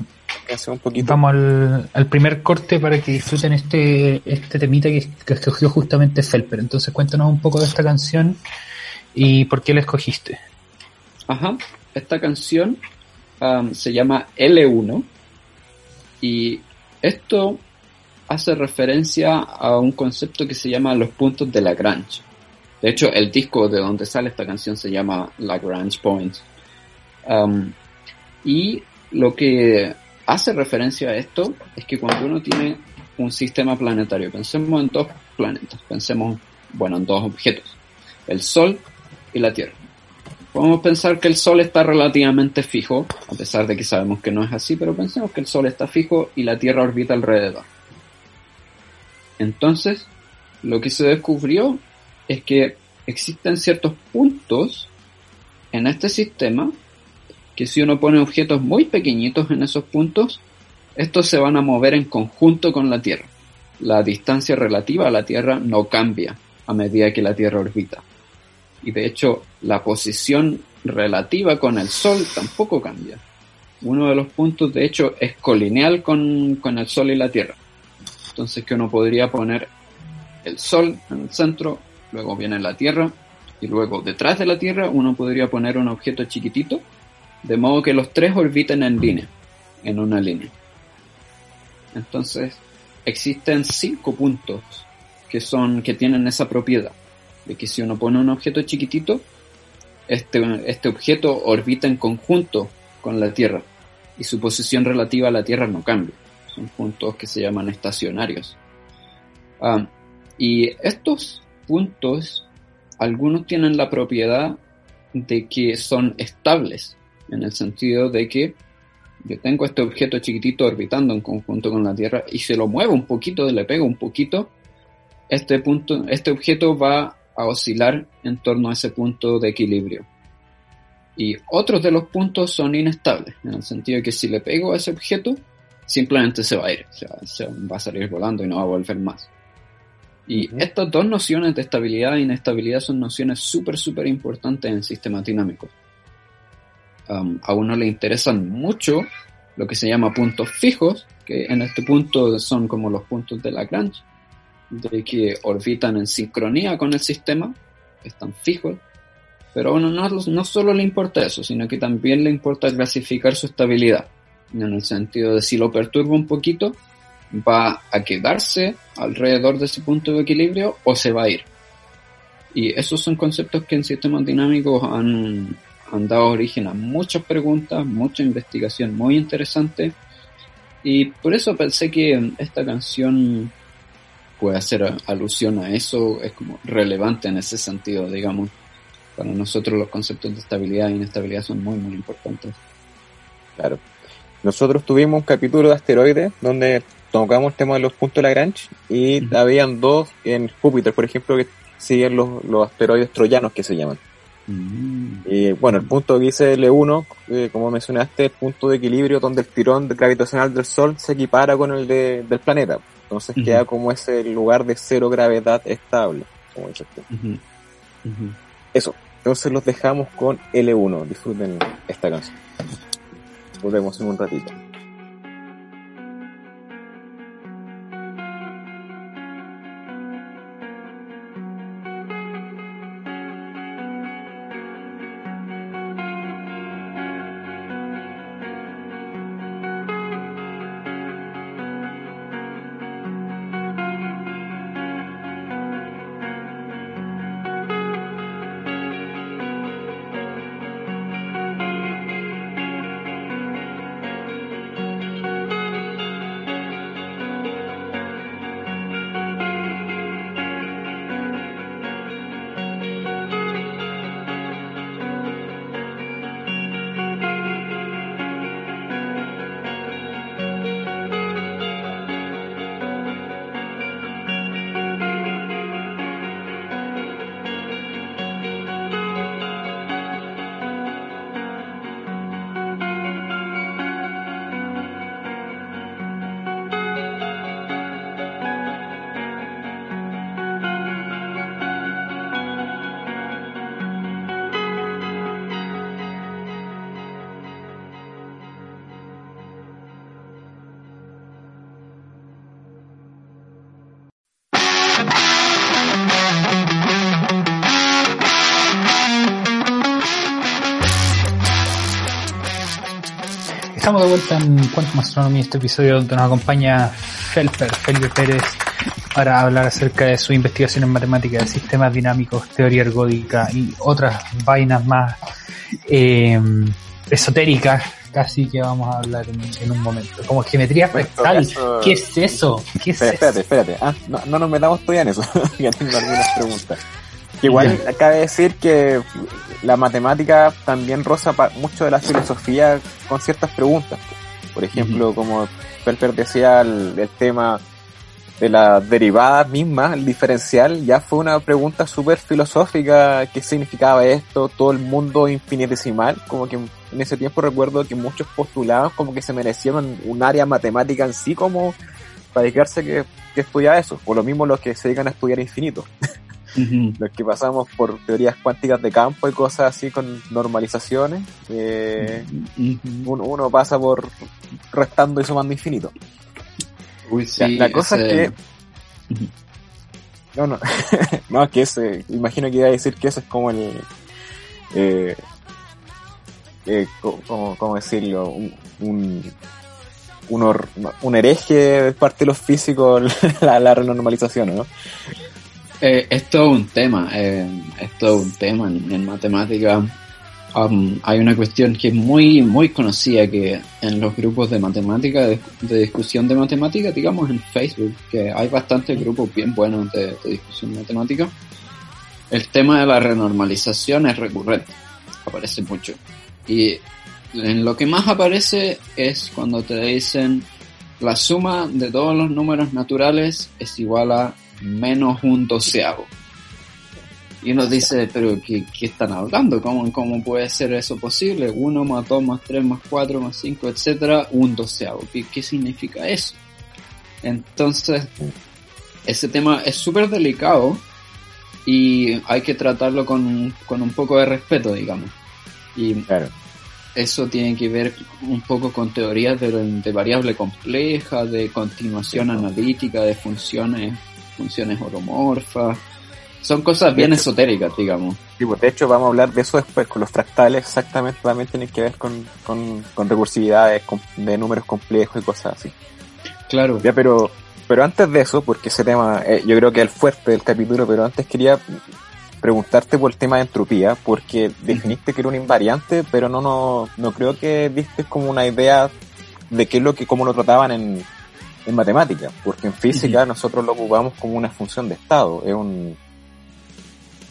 un poquito. Vamos al, primer corte para que disfruten este, este temita que, escogió justamente Felper. Entonces cuéntanos un poco de esta canción y por qué la escogiste. Ajá, esta canción se llama L1 y esto hace referencia a un concepto que se llama los puntos de Lagrange. De hecho, el disco de donde sale esta canción se llama Lagrange Point. Um, y lo que hace referencia a esto es que cuando uno tiene un sistema planetario, pensemos en dos planetas, pensemos, bueno, en dos objetos, el Sol y la Tierra. Podemos pensar que el Sol está relativamente fijo, a pesar de que sabemos que no es así, pero pensemos que el Sol está fijo y la Tierra orbita alrededor. Entonces, lo que se descubrió es que existen ciertos puntos en este sistema que si uno pone objetos muy pequeñitos en esos puntos, estos se van a mover en conjunto con la Tierra. La distancia relativa a la Tierra no cambia a medida que la Tierra orbita. Y de hecho, la posición relativa con el Sol tampoco cambia. Uno de los puntos, de hecho, es colineal con, con el Sol y la Tierra. Entonces que uno podría poner el Sol en el centro, luego viene la Tierra, y luego detrás de la Tierra uno podría poner un objeto chiquitito de modo que los tres orbiten en línea, en una línea. Entonces, existen cinco puntos que son, que tienen esa propiedad, de que si uno pone un objeto chiquitito, este, este objeto orbita en conjunto con la Tierra y su posición relativa a la Tierra no cambia. Son puntos que se llaman estacionarios. Ah, y estos puntos, algunos tienen la propiedad de que son estables en el sentido de que yo tengo este objeto chiquitito orbitando en conjunto con la Tierra y se lo muevo un poquito, le pego un poquito, este punto, este objeto va a oscilar en torno a ese punto de equilibrio. Y otros de los puntos son inestables, en el sentido de que si le pego a ese objeto, simplemente se va a ir, o sea, se va a salir volando y no va a volver más. Y estas dos nociones de estabilidad e inestabilidad son nociones súper, súper importantes en sistemas dinámicos. Um, a uno le interesan mucho lo que se llama puntos fijos, que en este punto son como los puntos de Lagrange, de que orbitan en sincronía con el sistema, están fijos, pero a uno no, no solo le importa eso, sino que también le importa clasificar su estabilidad, en el sentido de si lo perturba un poquito, va a quedarse alrededor de ese punto de equilibrio o se va a ir. Y esos son conceptos que en sistemas dinámicos han, han dado origen a muchas preguntas, mucha investigación muy interesante. Y por eso pensé que esta canción puede hacer alusión a eso, es como relevante en ese sentido, digamos. Para nosotros los conceptos de estabilidad e inestabilidad son muy, muy importantes. Claro. Nosotros tuvimos un capítulo de asteroides donde tocamos el tema de los puntos de Lagrange y habían dos en Júpiter, por ejemplo, que siguen los, los asteroides troyanos que se llaman Mm. Y bueno, el punto que dice L1, eh, como mencionaste, el punto de equilibrio donde el tirón gravitacional del Sol se equipara con el de, del planeta. Entonces queda como ese lugar de cero gravedad estable, como dices tú. Eso. Entonces los dejamos con L1. Disfruten esta canción. Volvemos en un ratito. En Quantum Astronomy, este episodio donde nos acompaña Felper, Felipe Pérez, para hablar acerca de su investigación en matemáticas, sistemas dinámicos, teoría ergódica y otras vainas más eh, esotéricas, casi que vamos a hablar en, un momento. Como geometría fractal, ¿qué es eso? ¿Qué es espérate, espérate, Ah, no, no nos metamos todavía en eso, ya tengo algunas preguntas. igual cabe decir que la matemática también roza mucho de la filosofía con ciertas preguntas. Por ejemplo, como Pelper decía, el, tema de la derivada misma, el diferencial, ya fue una pregunta súper filosófica, qué significaba esto, todo el mundo infinitesimal, como que en ese tiempo recuerdo que muchos postulaban como que se merecían un área matemática en sí como para dedicarse que, que estudiar eso, o lo mismo los que se dedican a estudiar infinito. los que pasamos por teorías cuánticas de campo y cosas así con normalizaciones, eh, uno, pasa por restando y sumando infinito. la, cosa es que... No, no, no, que ese, imagino que iba a decir que eso es como el... Eh, eh, ¿cómo, decirlo? Un, un, un, hereje de parte de los físicos la, la renormalización, ¿no? Eh, es todo un tema, eh, es todo un tema en, matemática. Um, hay una cuestión que es muy, muy conocida que en los grupos de matemática, de, discusión de matemática, digamos en Facebook, que hay bastantes grupos bien buenos de, discusión de matemática, el tema de la renormalización es recurrente, aparece mucho. Y en lo que más aparece es cuando te dicen la suma de todos los números naturales es igual a menos un doceavo. Y uno dice, pero ¿qué, están hablando? ¿Cómo, ¿Cómo puede ser eso posible? 1 más 2 más 3 más 4 más 5, etcétera, un doceavo. ¿Qué, qué significa eso? Entonces, ese tema es súper delicado y hay que tratarlo con, con, un poco de respeto, digamos. Y eso tiene que ver un poco con teorías de, de variable compleja, de continuación analítica, de funciones funciones oromorfas. Son cosas bien esotéricas, digamos. Sí, pues de hecho vamos a hablar de eso después, con los fractales exactamente también tienen que ver con, con, con recursividades de números complejos y cosas así. Claro. Ya, pero, pero antes de eso, porque ese tema eh, yo creo que es el fuerte del capítulo, pero antes quería preguntarte por el tema de entropía, porque definiste que era un invariante, pero no, no, no creo que diste como una idea de qué es lo que, cómo lo trataban en, en matemática, porque en física nosotros lo ocupamos como una función de estado, es un,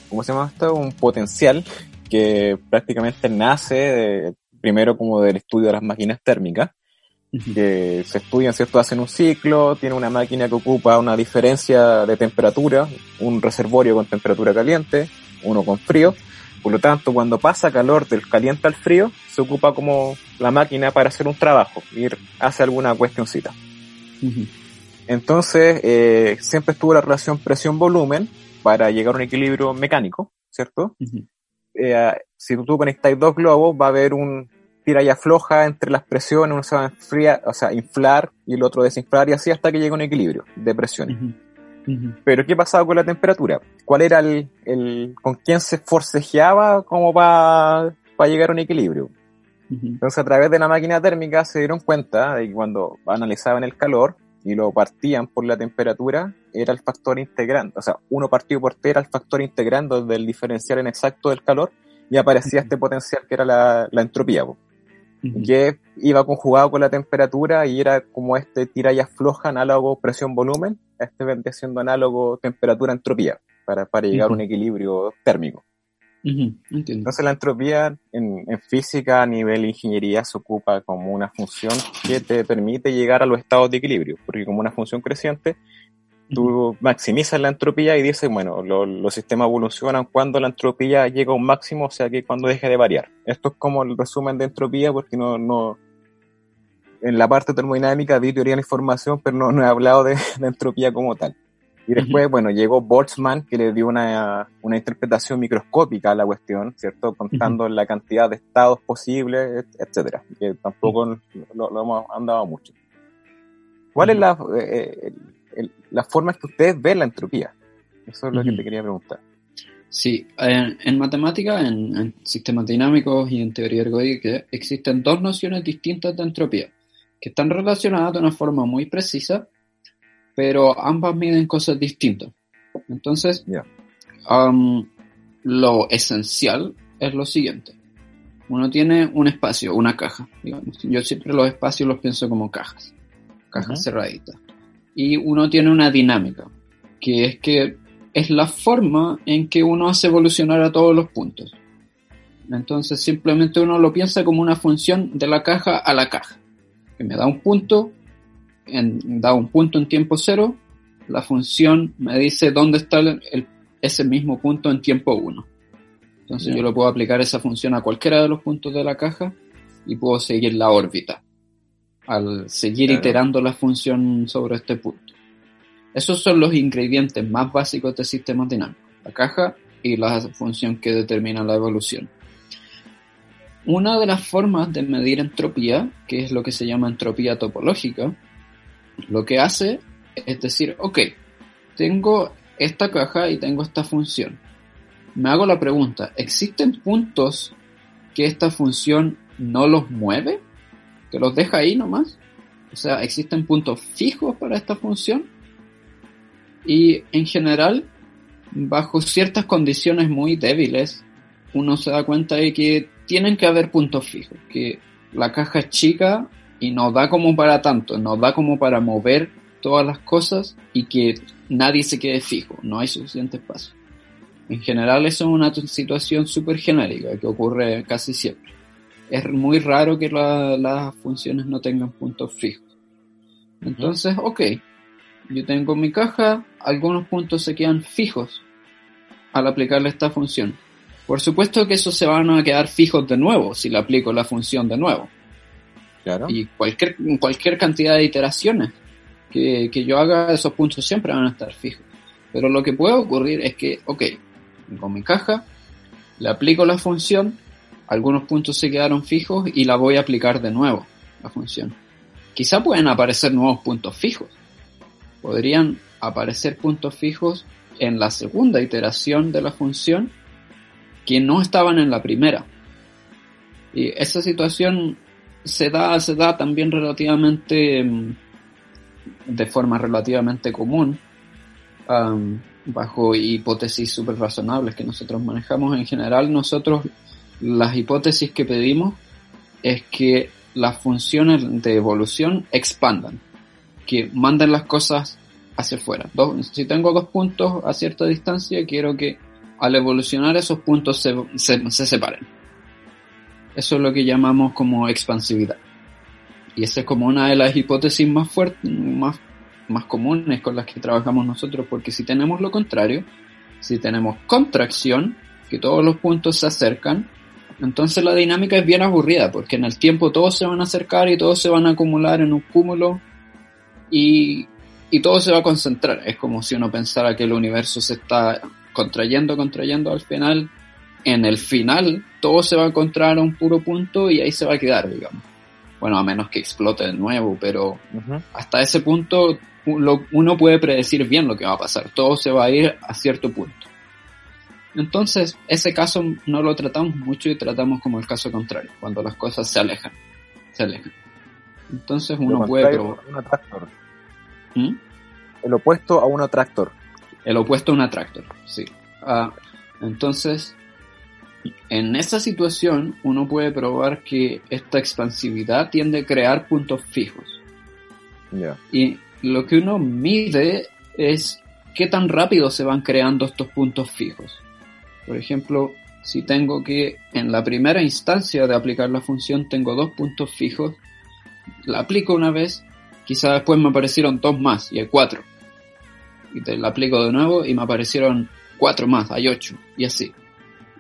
¿cómo se llama esto? Un potencial que prácticamente nace primero como del estudio de las máquinas térmicas, que se estudian, ¿cierto? Hacen un ciclo, tiene una máquina que ocupa una diferencia de temperatura, un reservorio con temperatura caliente, uno con frío, Por lo tanto, cuando pasa calor del caliente al frío, se ocupa como la máquina para hacer un trabajo, ir hace alguna cuestioncita. Entonces, eh, siempre estuvo la relación presión-volumen para llegar a un equilibrio mecánico, ¿cierto? Eh, si tú conectáis dos globos, va a haber un tira y afloja entre las presiones, uno se va a enfriar, o sea, inflar y el otro desinflar y así hasta que llega a un equilibrio de presiones. Pero ¿qué pasaba con la temperatura? ¿Cuál era el, el con quién se forcejeaba como para llegar a un equilibrio? Entonces a través de la máquina térmica se dieron cuenta de que cuando analizaban el calor y lo partían por la temperatura, era el factor integrante. O sea, uno partido por T era el factor integrando del diferencial en exacto del calor y aparecía este potencial que era la, la entropía que iba conjugado con la temperatura y era como este tira y afloja análogo presión-volumen, este vendría siendo análogo temperatura-entropía, para, para llegar a un equilibrio térmico. Entonces la entropía en, en, física a nivel ingeniería se ocupa como una función que te permite llegar a los estados de equilibrio, porque como una función creciente tú maximizas la entropía y dices, bueno, los sistemas evolucionan cuando la entropía llega a un máximo, o sea que cuando deje de variar. Esto es como el resumen de entropía, porque no, no, en la parte termodinámica vi teoría de la información, pero no, no he hablado de, entropía como tal. Y después, bueno, llegó Boltzmann, que le dio una, una, interpretación microscópica a la cuestión, ¿cierto? Contando la cantidad de estados posibles, etcétera, que tampoco lo, hemos andado mucho. ¿Cuál es la, eh, eh, la forma que ustedes ven la entropía. Eso es lo que te quería preguntar. Sí, en, matemática, en, sistemas dinámicos y en teoría ergodica existen dos nociones distintas de entropía, que están relacionadas de una forma muy precisa, pero ambas miden cosas distintas. Entonces, lo esencial es lo siguiente. Uno tiene un espacio, una caja, digamos. Yo siempre los espacios los pienso como cajas, cajas cerraditas y uno tiene una dinámica, que es que es la forma en que uno hace evolucionar a todos los puntos. Entonces simplemente uno lo piensa como una función de la caja a la caja, que me da un punto, en, da un punto en tiempo cero, la función me dice dónde está el, ese mismo punto en tiempo 1. Entonces yo lo puedo aplicar esa función a cualquiera de los puntos de la caja y puedo seguir la órbita al seguir iterando la función sobre este punto. Esos son los ingredientes más básicos de sistemas dinámicos, la caja y la función que determina la evolución. Una de las formas de medir entropía, que es lo que se llama entropía topológica, lo que hace es decir, ok, tengo esta caja y tengo esta función. Me hago la pregunta, ¿existen puntos que esta función no los mueve? que los deja ahí nomás. O sea, existen puntos fijos para esta función. Y en general, bajo ciertas condiciones muy débiles, uno se da cuenta de que tienen que haber puntos fijos, que la caja es chica y no da como para tanto, no da como para mover todas las cosas y que nadie se quede fijo, no hay suficiente espacio. En general eso es una situación súper genérica que ocurre casi siempre es muy raro que las funciones no tengan puntos fijos. Entonces, ok, yo tengo mi caja, algunos puntos se quedan fijos al aplicarle esta función. Por supuesto que esos se van a quedar fijos de nuevo si le aplico la función de nuevo. Y cualquier, cualquier cantidad de iteraciones que, que yo haga, esos puntos siempre van a estar fijos. Pero lo que puede ocurrir es que, ok, tengo mi caja, le aplico la función, algunos puntos se quedaron fijos y la voy a aplicar de nuevo, la función. Quizá pueden aparecer nuevos puntos fijos. Podrían aparecer puntos fijos en la segunda iteración de la función que no estaban en la primera. Y esa situación se da, se da también relativamente, mm, de forma relativamente común, bajo hipótesis súper razonables que nosotros manejamos. En general, nosotros las hipótesis que pedimos es que las funciones de evolución expandan, que manden las cosas hacia afuera. si tengo dos puntos a cierta distancia, quiero que al evolucionar esos puntos se, se, separen. Eso es lo que llamamos como expansividad. Y esa es como una de las hipótesis más fuertes, más, más comunes con las que trabajamos nosotros, porque si tenemos lo contrario, si tenemos contracción, que todos los puntos se acercan, entonces la dinámica es bien aburrida, porque en el tiempo todos se van a acercar y todos se van a acumular en un cúmulo y, y todo se va a concentrar. Es como si uno pensara que el universo se está contrayendo, contrayendo al final. En el final todo se va a encontrar a un puro punto y ahí se va a quedar, digamos. Bueno, a menos que explote de nuevo, pero hasta ese punto uno puede predecir bien lo que va a pasar. Todo se va a ir a cierto punto. Entonces, ese caso no lo tratamos mucho y tratamos como el caso contrario, cuando las cosas se alejan. Se alejan. Entonces uno puede probar. ¿Mm? El opuesto a un atractor. El opuesto a un atractor, sí. Ah, entonces, en esa situación uno puede probar que esta expansividad tiende a crear puntos fijos. Y lo que uno mide es qué tan rápido se van creando estos puntos fijos. Por ejemplo, si tengo que en la primera instancia de aplicar la función tengo dos puntos fijos, la aplico una vez, quizá después me aparecieron dos más y hay cuatro. Y te la aplico de nuevo y me aparecieron cuatro más, hay ocho, y así.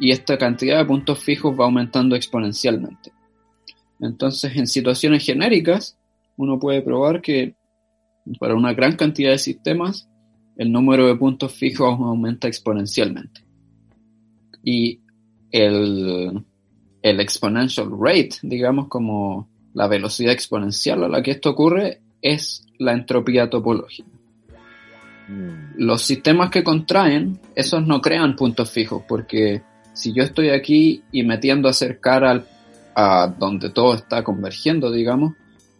Y esta cantidad de puntos fijos va aumentando exponencialmente. Entonces, en situaciones genéricas, uno puede probar que para una gran cantidad de sistemas, el número de puntos fijos aumenta exponencialmente. Y el, el exponential rate, digamos como la velocidad exponencial a la que esto ocurre, es la entropía topológica. Mm. Los sistemas que contraen, esos no crean puntos fijos, porque si yo estoy aquí y me tiendo a acercar al, a donde todo está convergiendo, digamos,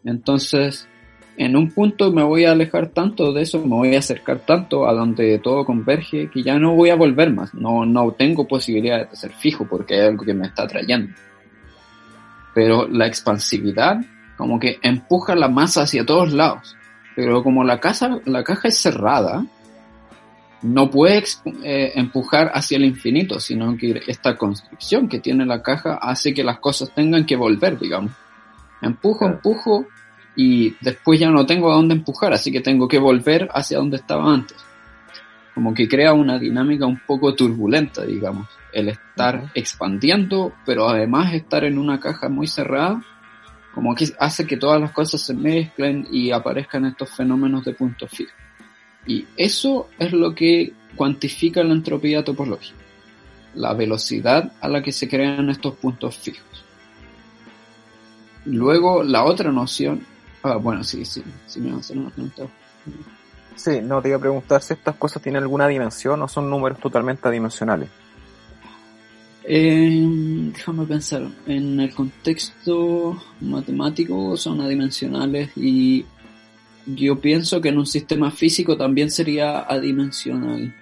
entonces en un punto me voy a alejar tanto de eso, me voy a acercar tanto a donde todo converge que ya no voy a volver más. No, no tengo posibilidad de ser fijo porque hay algo que me está atrayendo. Pero la expansividad como que empuja la masa hacia todos lados. Pero como la, casa, la caja es cerrada, no puede eh, empujar hacia el infinito, sino que esta constricción que tiene la caja hace que las cosas tengan que volver, digamos. Empujo, empujo, y después ya no tengo a dónde empujar, así que tengo que volver hacia donde estaba antes. Como que crea una dinámica un poco turbulenta, digamos. El estar expandiendo, pero además estar en una caja muy cerrada, como que hace que todas las cosas se mezclen y aparezcan estos fenómenos de puntos fijos. Y eso es lo que cuantifica la entropía topológica, la velocidad a la que se crean estos puntos fijos. Luego, la otra noción Ah, bueno, sí, sí, sí me va a hacer una pregunta. Sí, no, te iba a preguntar si estas cosas tienen alguna dimensión o son números totalmente adimensionales. Eh, déjame pensar, en el contexto matemático son adimensionales y yo pienso que en un sistema físico también sería adimensional.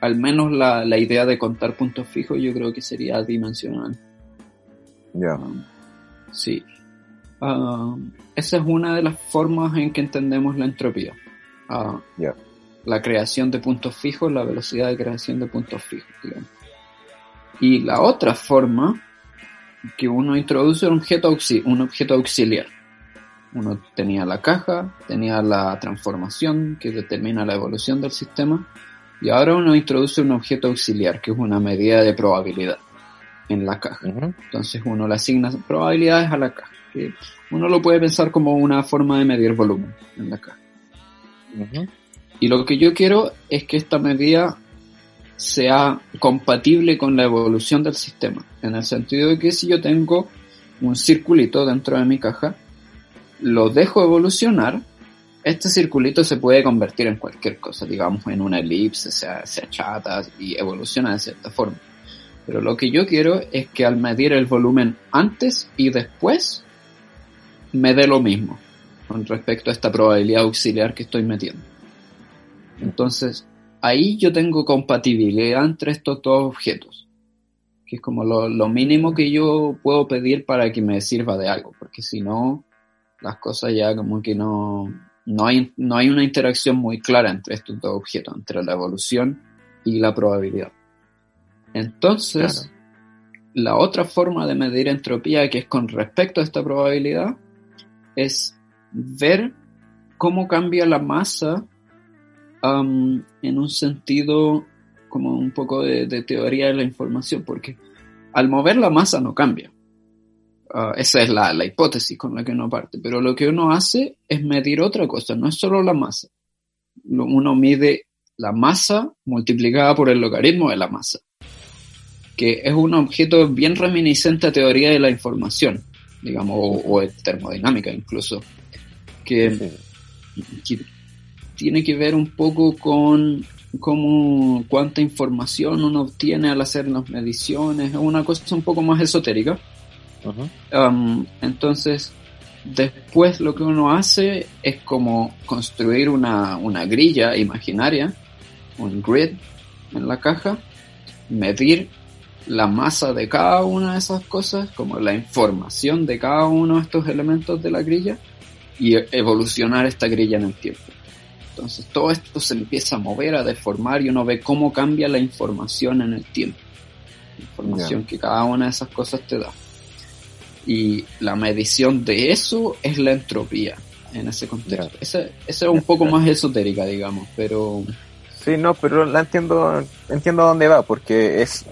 Al menos la, la idea de contar puntos fijos yo creo que sería adimensional. Ya. sí. Ah, esa es una de las formas en que entendemos la entropía. Uh, La creación de puntos fijos, la velocidad de creación de puntos fijos, digamos. Y la otra forma que uno introduce un objeto, un objeto auxiliar. Uno tenía la caja, tenía la transformación que determina la evolución del sistema, y ahora uno introduce un objeto auxiliar, que es una medida de probabilidad en la caja. Entonces uno le asigna probabilidades a la caja que uno lo puede pensar como una forma de medir volumen en la caja. Y lo que yo quiero es que esta medida sea compatible con la evolución del sistema, en el sentido de que si yo tengo un circulito dentro de mi caja, lo dejo evolucionar, este circulito se puede convertir en cualquier cosa, digamos en una elipse, se, se achata y evoluciona de cierta forma. Pero lo que yo quiero es que al medir el volumen antes y después, me dé lo mismo con respecto a esta probabilidad auxiliar que estoy metiendo. Entonces, ahí yo tengo compatibilidad entre estos dos objetos, que es como lo, mínimo que yo puedo pedir para que me sirva de algo, porque si no, las cosas ya como que no, no hay, no hay una interacción muy clara entre estos dos objetos, entre la evolución y la probabilidad. Entonces, la otra forma de medir entropía, que es con respecto a esta probabilidad, es ver cómo cambia la masa en un sentido como un poco de, teoría de la información, porque al mover la masa no cambia. Ah, esa es la, la, hipótesis con la que uno parte, pero lo que uno hace es medir otra cosa, no es solo la masa. Uno mide la masa multiplicada por el logaritmo de la masa, que es un objeto bien reminiscente a teoría de la información, digamos, o, de termodinámica incluso, que, que tiene que ver un poco con cómo, cuánta información uno obtiene al hacer las mediciones, es una cosa un poco más esotérica. Um, entonces, después lo que uno hace es como construir una, una grilla imaginaria, un grid en la caja, medir la masa de cada una de esas cosas, como la información de cada uno de estos elementos de la grilla, y evolucionar esta grilla en el tiempo. Entonces todo esto se empieza a mover, a deformar y uno ve cómo cambia la información en el tiempo. La información que cada una de esas cosas te da. Y la medición de eso es la entropía en ese contexto. Esa, es un poco más esotérica, digamos, pero... Sí, no, pero la entiendo, entiendo dónde va, porque es,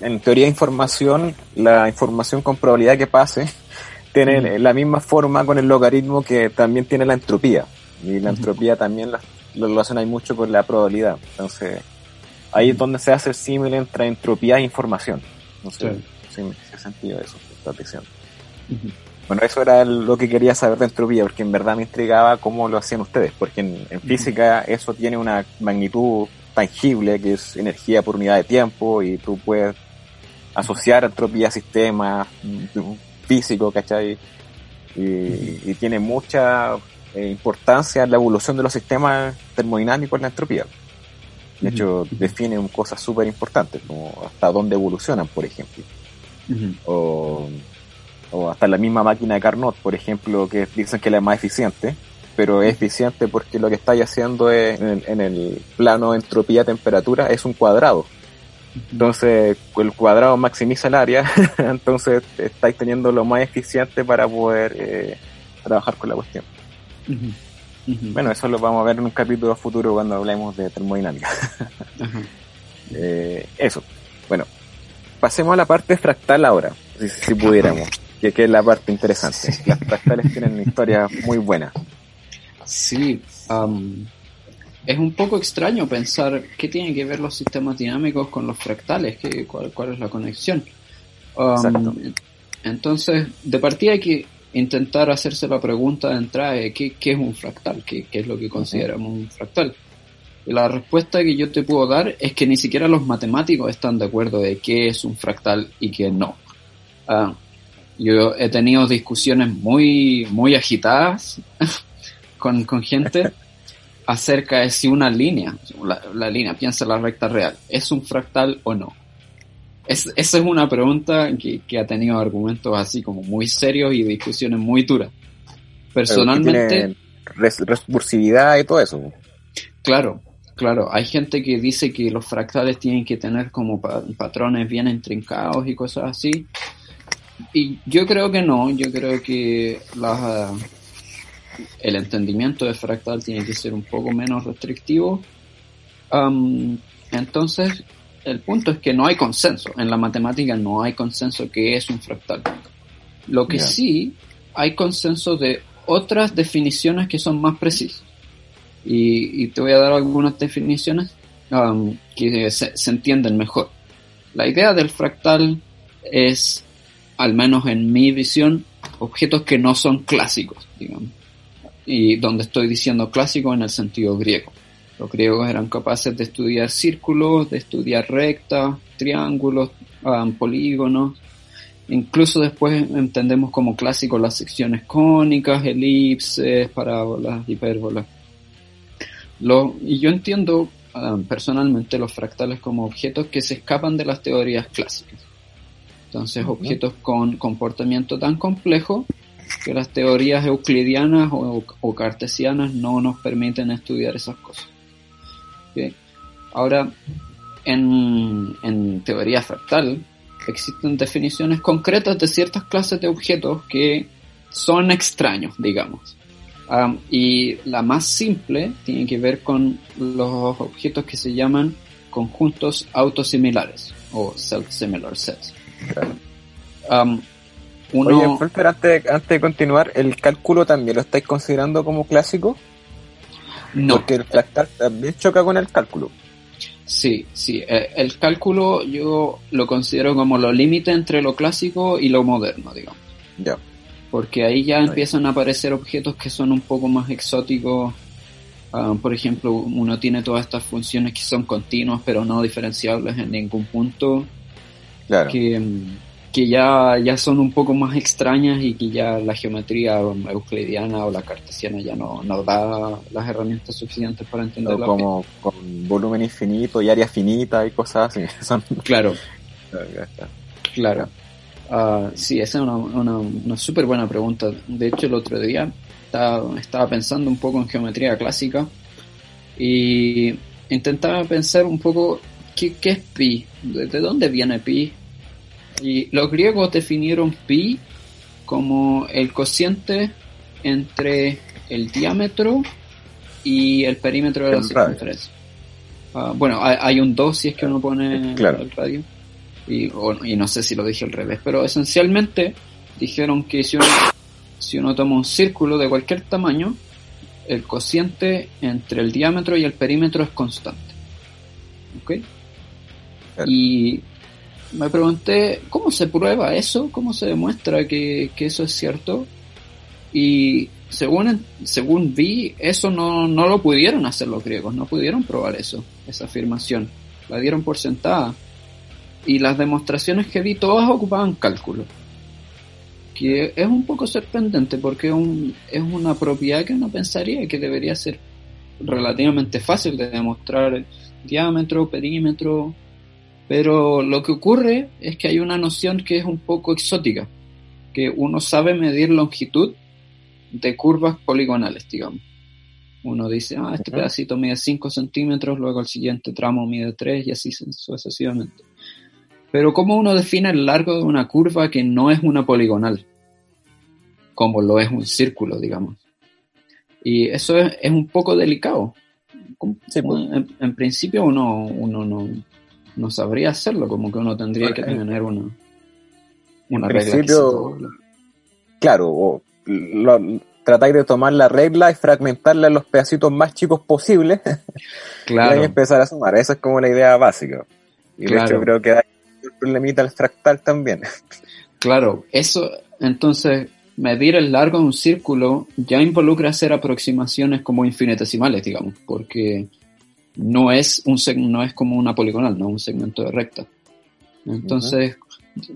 en teoría de información, la información con probabilidad que pase tiene la misma forma con el logaritmo que también tiene la entropía. Y la entropía también lo relaciona mucho con la probabilidad. Entonces, ahí es donde se hace el símil entre entropía e información. No sé si me hace sentido eso, esta diciendo. Bueno, eso era lo que quería saber de entropía, porque en verdad me intrigaba cómo lo hacían ustedes, porque en, física eso tiene una magnitud tangible, que es energía por unidad de tiempo, y tú puedes asociar entropía a sistemas físicos, ¿cachai? Y, y tiene mucha eh, importancia en la evolución de los sistemas termodinámicos en la entropía. De hecho, define cosas súper importantes, como hasta dónde evolucionan, por ejemplo. o, hasta la misma máquina de Carnot, por ejemplo, que dicen que es la más eficiente, pero es eficiente porque lo que estáis haciendo es, en, el, plano entropía-temperatura es un cuadrado. Entonces, el cuadrado maximiza el área, entonces estáis teniendo lo más eficiente para poder eh, trabajar con la cuestión. Bueno, eso lo vamos a ver en un capítulo futuro cuando hablemos de termodinámica. Eh, eso. Bueno, pasemos a la parte fractal ahora, si, pudiéramos, que, es la parte interesante. Las fractales tienen una historia muy buena. Sí, es un poco extraño pensar qué tienen que ver los sistemas dinámicos con los fractales, ¿Qué, cuál, cuál es la conexión. entonces, de partida hay que intentar hacerse la pregunta de entrada de qué, es un fractal, qué, es lo que consideramos un fractal. Y la respuesta que yo te puedo dar es que ni siquiera los matemáticos están de acuerdo de qué es un fractal y qué no. Ah, yo he tenido discusiones muy, muy agitadas con, gente acerca de si una línea, la, la línea, piensa la recta real, es un fractal o no. Es, esa es una pregunta que, que, ha tenido argumentos así como muy serios y discusiones muy duras. Personalmente... recursividad y todo eso. Claro, claro. Hay gente que dice que los fractales tienen que tener como patrones bien intrincados y cosas así. Y yo creo que no, yo creo que el entendimiento de fractal tiene que ser un poco menos restrictivo. entonces, el punto es que no hay consenso. En la matemática no hay consenso que es un fractal. Lo que sí hay consenso de otras definiciones que son más precisas. Y, te voy a dar algunas definiciones um, que se, entienden mejor. La idea del fractal es, al menos en mi visión, objetos que no son clásicos, digamos. Y donde estoy diciendo clásico en el sentido griego. Los griegos eran capaces de estudiar círculos, de estudiar rectas, triángulos, um, polígonos. Incluso después entendemos como clásicos las secciones cónicas, elipses, parábolas, hipérbolas. Y yo entiendo um, personalmente los fractales como objetos que se escapan de las teorías clásicas. Entonces, objetos con comportamiento tan complejo que las teorías euclidianas o cartesianas no nos permiten estudiar esas cosas. Ahora, en, teoría fractal existen definiciones concretas de ciertas clases de objetos que son extraños, digamos. y la más simple tiene que ver con los objetos que se llaman conjuntos autosimilares o self-similar sets. Um, uno, Oye, Fulper, antes, antes de continuar, ¿el cálculo también lo estáis considerando como clásico? no, Porque el fractal también choca con el cálculo. sí, sí. eh, el cálculo yo lo considero como lo límite entre lo clásico y lo moderno, digamos. Ya. porque ahí ya empiezan a aparecer objetos que son un poco más exóticos. Ah, por ejemplo, uno tiene todas estas funciones que son continuas pero no diferenciables en ningún punto, Claro. que, mm, que ya, ya son un poco más extrañas y que ya la geometría euclidiana o la cartesiana ya no nos da las herramientas suficientes para entenderlo. como con volumen infinito y área finita y cosas así. Son... Claro. Claro. Ah, sí, esa es una, una, una súper buena pregunta. De hecho, el otro día estaba, estaba pensando un poco en geometría clásica y intentaba pensar un poco qué, qué es pi, de, de dónde viene pi. Y los griegos definieron pi como el cociente entre el diámetro y el perímetro de la El circunferencia. Ah, bueno, hay, hay un 2 si es que uno pone Claro. el radio. Y, o- y no sé si lo dije al revés, pero esencialmente dijeron que si uno, si uno toma un círculo de cualquier tamaño, el cociente entre el diámetro y el perímetro es constante. ¿Ok? Y me pregunté, ¿cómo se prueba eso? ¿Cómo se demuestra que, que eso es cierto? Y según, según vi, eso no, no lo pudieron hacer los griegos, no pudieron probar eso, esa afirmación. La dieron por sentada. Y las demostraciones que vi todas ocupaban cálculo. Que es un poco sorprendente porque un- es una propiedad que uno pensaría que debería ser relativamente fácil de demostrar diámetro, perímetro, pero lo que ocurre es que hay una noción que es un poco exótica, que uno sabe medir longitud de curvas poligonales, digamos. Uno dice, ah, este pedacito mide 5 centímetros, luego el siguiente tramo mide 3 y así sucesivamente. Pero ¿cómo uno define el largo de una curva que no es una poligonal? Como lo es un círculo, digamos. Y eso es, es un poco delicado. ¿Cómo- Sí, pues. en, en principio uno, uno no, no sabría hacerlo, como que uno tendría que en- tener una, en una regla. se principio. Claro, o lo- tratáis de tomar la regla y fragmentarla en los pedacitos más chicos posibles y ahí Claro, empezar a sumar. Esa es como la idea básica. Y de Claro. hecho creo que hay un problemita al fractal también. claro. Eso, entonces, medir el largo de un círculo ya involucra hacer aproximaciones como infinitesimales, digamos, porque no es un no es como una poligonal, no un segmento de recta. Entonces,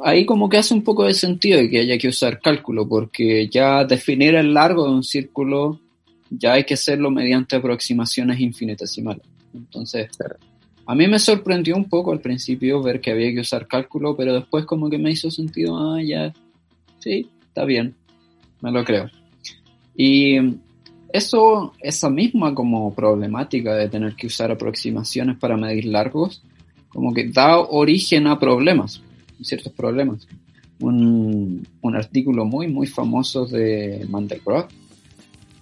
ahí como que hace un poco de sentido de que haya que usar cálculo, porque ya definir el largo de un círculo ya hay que hacerlo mediante aproximaciones infinitesimales. Entonces, a mí me sorprendió un poco al principio ver que había que usar cálculo, pero después como que me hizo sentido, ah, ya, sí, está bien, me lo creo. Y eso, esa misma como problemática de tener que usar aproximaciones para medir largos, como que da origen a problemas, ciertos problemas. Un, un artículo muy, muy famoso de Mandelbrot,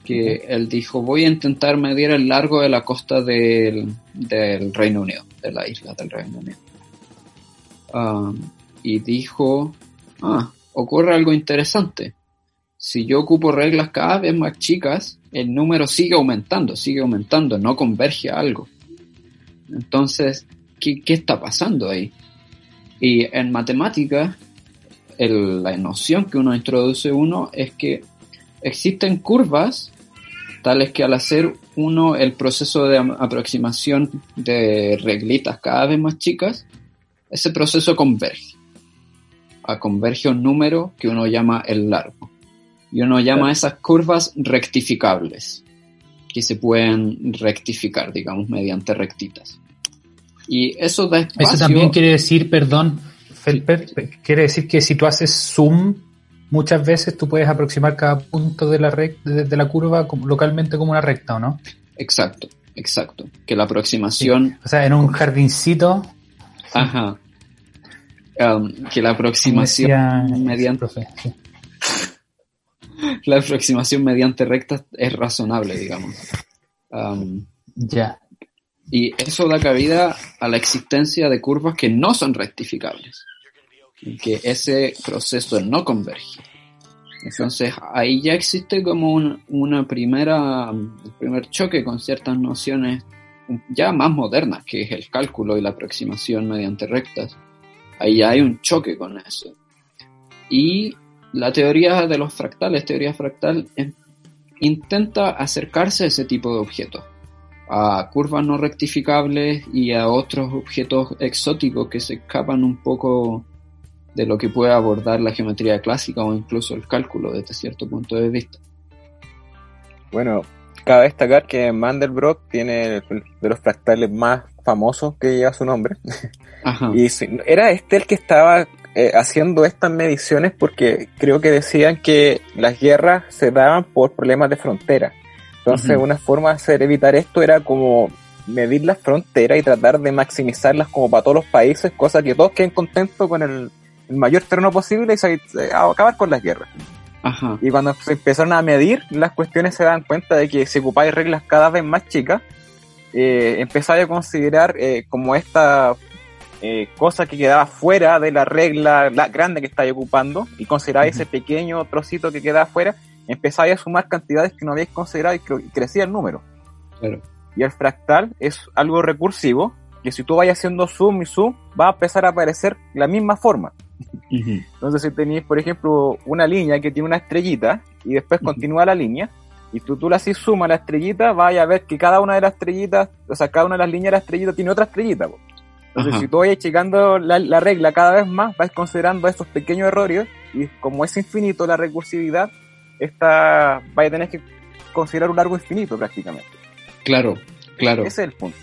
que él dijo, voy a intentar medir el largo de la costa del, del Reino Unido, de la isla del Reino Unido. Ah, y dijo, ah, ocurre algo interesante. Si yo ocupo reglas cada vez más chicas, el número sigue aumentando, sigue aumentando, no converge a algo. Entonces, ¿qué, está pasando ahí? Y en matemáticas, la noción que uno introduce uno es que existen curvas tales que al hacer uno el proceso de aproximación de reglitas cada vez más chicas, ese proceso converge. A converge un número que uno llama el largo. Y uno llama Claro. a esas curvas rectificables, que se pueden rectificar, digamos, mediante rectitas. Y eso da espacio... Eso también quiere decir, perdón, Felper, quiere decir que si tú haces zoom, muchas veces tú puedes aproximar cada punto de la, rec- de, la curva localmente como una recta, ¿o no? Exacto, exacto. Que la aproximación... O sea, en un jardincito, Ajá. Um, que la aproximación decía mediante profe, sí. la aproximación mediante rectas es razonable, digamos. Um, Ya. Y eso da cabida a la existencia de curvas que no son rectificables. Y que ese proceso no converge. Entonces ahí ya existe como una primera, un primer choque con ciertas nociones ya más modernas, que es el cálculo y la aproximación mediante rectas. Ahí ya hay un choque con eso. Y la teoría de los fractales, teoría fractal, intenta acercarse a ese tipo de objetos, a curvas no rectificables y a otros objetos exóticos que se escapan un poco de lo que puede abordar la geometría clásica o incluso el cálculo desde cierto punto de vista. Bueno, cabe destacar que Mandelbrot tiene de los fractales más famosos que lleva su nombre. y era este el que estaba eh, haciendo estas mediciones porque creo que decían que las guerras se daban por problemas de frontera. Entonces, una forma de hacer evitar esto era como medir las fronteras y tratar de maximizarlas como para todos los países, cosa que todos queden contentos con el, mayor terreno posible y eh, acabar con las guerras. Y cuando se empezaron a medir, las cuestiones se dan cuenta de que si ocupáis reglas cada vez más chicas, eh, empezáis a considerar eh, como esta eh, cosa que quedaba fuera de la regla grande que estáis ocupando y consideráis ese pequeño trocito que quedaba fuera, empezáis a sumar cantidades que no habéis considerado y, crecía el número. Y el fractal es algo recursivo que si tú vayas haciendo zoom y zoom, va a empezar a aparecer la misma forma. Entonces, si tenéis, por ejemplo, una línea que tiene una estrellita y después continúa la línea, y tú, tú la así suma la estrellita, vaya a ver que cada una de las estrellitas, o sea, cada una de las líneas de la estrellita tiene otra estrellita. Entonces, si tú vayas checando la, regla cada vez más, vas considerando estos pequeños errores, y como es infinito la recursividad, esta vaya a tener que considerar un largo infinito prácticamente. Claro, claro. Ese es el punto.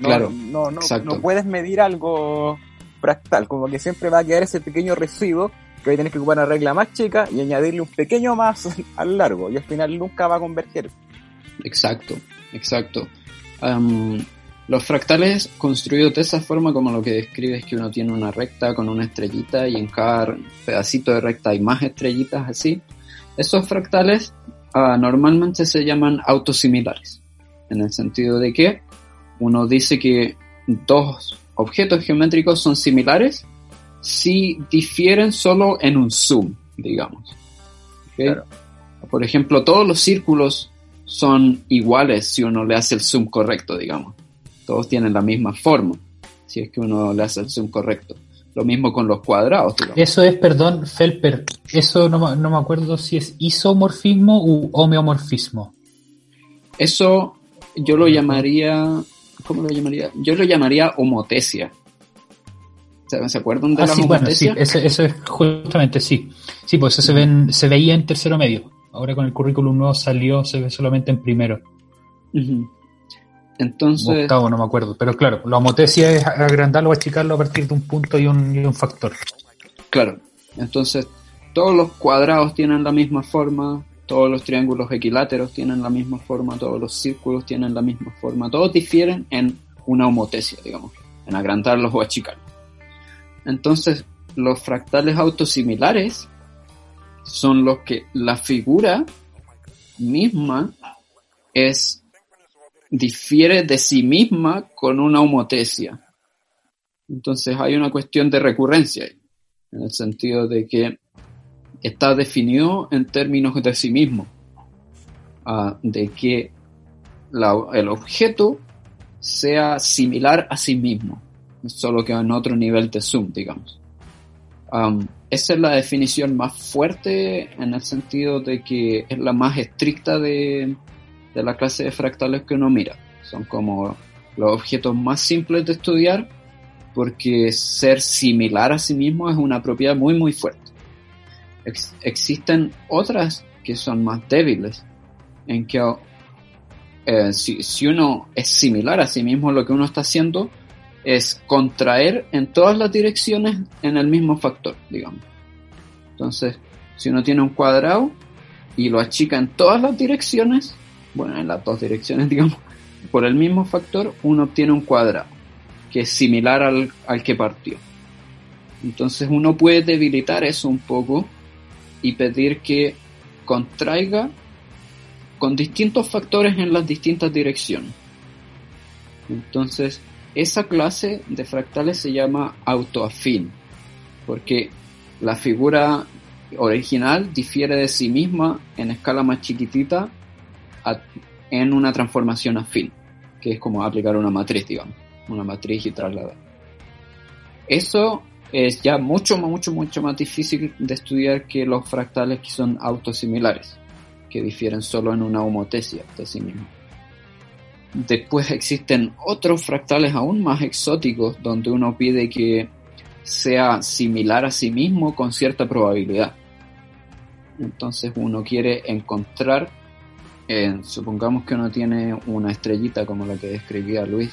No, claro. No, no, no, puedes medir algo fractal, como que siempre va a quedar ese pequeño residuo que hoy tenés que ocupar una regla más chica y añadirle un pequeño más al largo y al final nunca va a converger. Exacto, exacto. Los fractales construidos de esa forma como lo que describes que uno tiene una recta con una estrellita y en cada pedacito de recta hay más estrellitas así. Esos fractales ah, normalmente se llaman autosimilares, en el sentido de que uno dice que dos objetos geométricos son similares si difieren solo en un zoom, digamos. Por ejemplo, todos los círculos son iguales si uno le hace el zoom correcto, digamos. Todos tienen la misma forma, si es que uno le hace el zoom correcto. Lo mismo con los cuadrados. Eso es, perdón, Felper, eso no, no me acuerdo si es isomorfismo u homeomorfismo. Eso yo lo llamaría ¿cómo lo llamaría? Yo lo llamaría homotesia. ¿Se acuerdan de ah, la sí, Bueno, sí, eso, es justamente, sí. Sí, pues eso se, ven, se veía en tercero medio. Ahora con el currículum nuevo salió, se ve solamente en primero. Entonces... Octavo, no me acuerdo. Pero claro, la homotesia es agrandarlo o achicarlo a partir de un punto y un, y un factor. Claro. Entonces, todos los cuadrados tienen la misma forma, todos los triángulos equiláteros tienen la misma forma, todos los círculos tienen la misma forma, todos difieren en una homotesia, digamos, en agrandarlos o achicarlos. Entonces, los fractales autosimilares son los que la figura misma es difiere de sí misma con una homotesia. Entonces hay una cuestión de recurrencia en el sentido de que está definido en términos de sí mismo, ah, de que el objeto sea similar a sí mismo, solo que en otro nivel de zoom, digamos. esa es la definición más fuerte en el sentido de que es la más estricta de, de la clase de fractales que uno mira. Son como los objetos más simples de estudiar porque ser similar a sí mismo es una propiedad muy muy fuerte existen otras que son más débiles, en que eh, si, uno es similar a sí mismo, lo que uno está haciendo es contraer en todas las direcciones en el mismo factor, digamos. Entonces, si uno tiene un cuadrado y lo achica en todas las direcciones, bueno, en las dos direcciones, digamos, por el mismo factor, uno obtiene un cuadrado que es similar al, al que partió. Entonces uno puede debilitar eso un poco y pedir que contraiga con distintos factores en las distintas direcciones. Entonces, esa clase de fractales se llama autoafín, porque la figura original difiere de sí misma en escala más chiquitita en una transformación afín, que es como aplicar una matriz, digamos, una matriz y trasladar. Eso es ya mucho, mucho, mucho más difícil de estudiar que los fractales que son autosimilares, que difieren solo en una homotesia de sí mismos. Después existen otros fractales aún más exóticos donde uno pide que sea similar a sí mismo con cierta probabilidad. Entonces uno quiere encontrar, eh, supongamos que uno tiene una estrellita como la que describía Luis,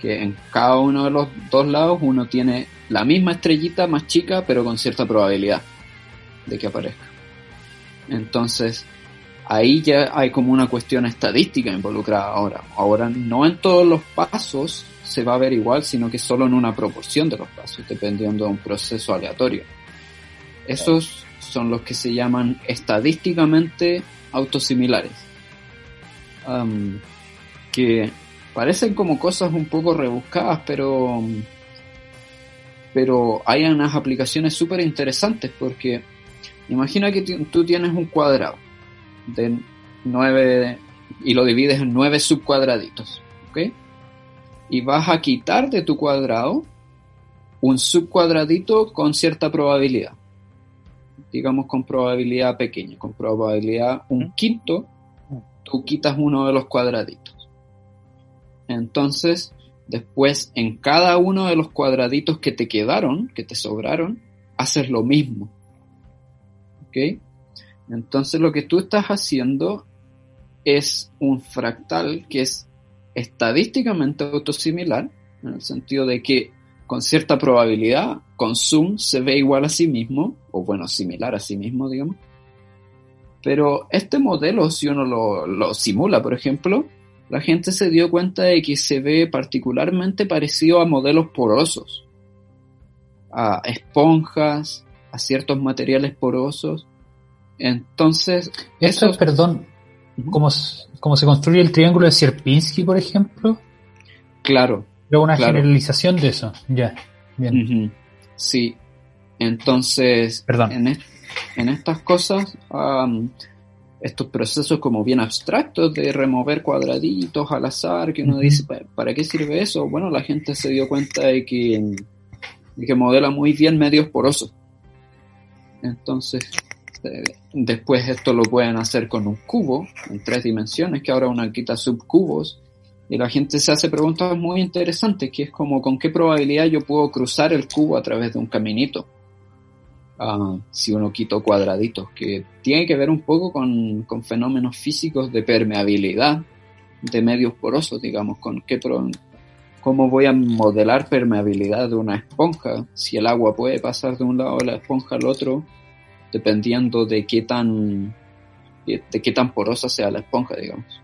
que en cada uno de los dos lados uno tiene la misma estrellita más chica pero con cierta probabilidad de que aparezca. Entonces ahí ya hay como una cuestión estadística involucrada ahora. Ahora no en todos los pasos se va a ver igual, sino que solo en una proporción de los pasos, dependiendo de un proceso aleatorio. Esos son los que se llaman estadísticamente autosimilares. Que parecen como cosas un poco rebuscadas, pero, pero hay unas aplicaciones súper interesantes porque imagina que tú tienes un cuadrado de nueve y lo divides en nueve subcuadraditos, ¿ok? Y vas a quitar de tu cuadrado un subcuadradito con cierta probabilidad digamos con probabilidad pequeña, con probabilidad un quinto, tú quitas uno de los cuadraditos. Entonces, después en cada uno de los cuadraditos que te quedaron, que te sobraron, haces lo mismo. ¿Ok? Entonces lo que tú estás haciendo es un fractal que es estadísticamente autosimilar, en el sentido de que con cierta probabilidad, con zoom se ve igual a sí mismo, o bueno, similar a sí mismo, digamos. Pero este modelo, si uno lo, simula, por ejemplo, la gente se dio cuenta de que se ve particularmente parecido a modelos porosos, a esponjas, a ciertos materiales porosos. Entonces... Eso, perdón, ¿cómo, se construye el triángulo de Sierpinski, por ejemplo? Claro, una generalización de eso, ya. Bien. Sí. Entonces, Perdón. En, estas cosas, estos procesos como bien abstractos de remover cuadraditos al azar, que uno dice, ¿para qué sirve eso? Bueno, la gente se dio cuenta de que, de que modela muy bien medios porosos. Entonces, eh, después esto lo pueden hacer con un cubo en tres dimensiones, que ahora uno quita subcubos y la gente se hace preguntas muy interesantes, que es como con qué probabilidad yo puedo cruzar el cubo a través de un caminito. Ah, si uno quito cuadraditos, que tiene que ver un poco con, fenómenos físicos de permeabilidad de medios porosos, digamos, con qué cómo voy a modelar permeabilidad de una esponja, si el agua puede pasar de un lado de la esponja al otro, dependiendo de qué tan de qué tan porosa sea la esponja, digamos.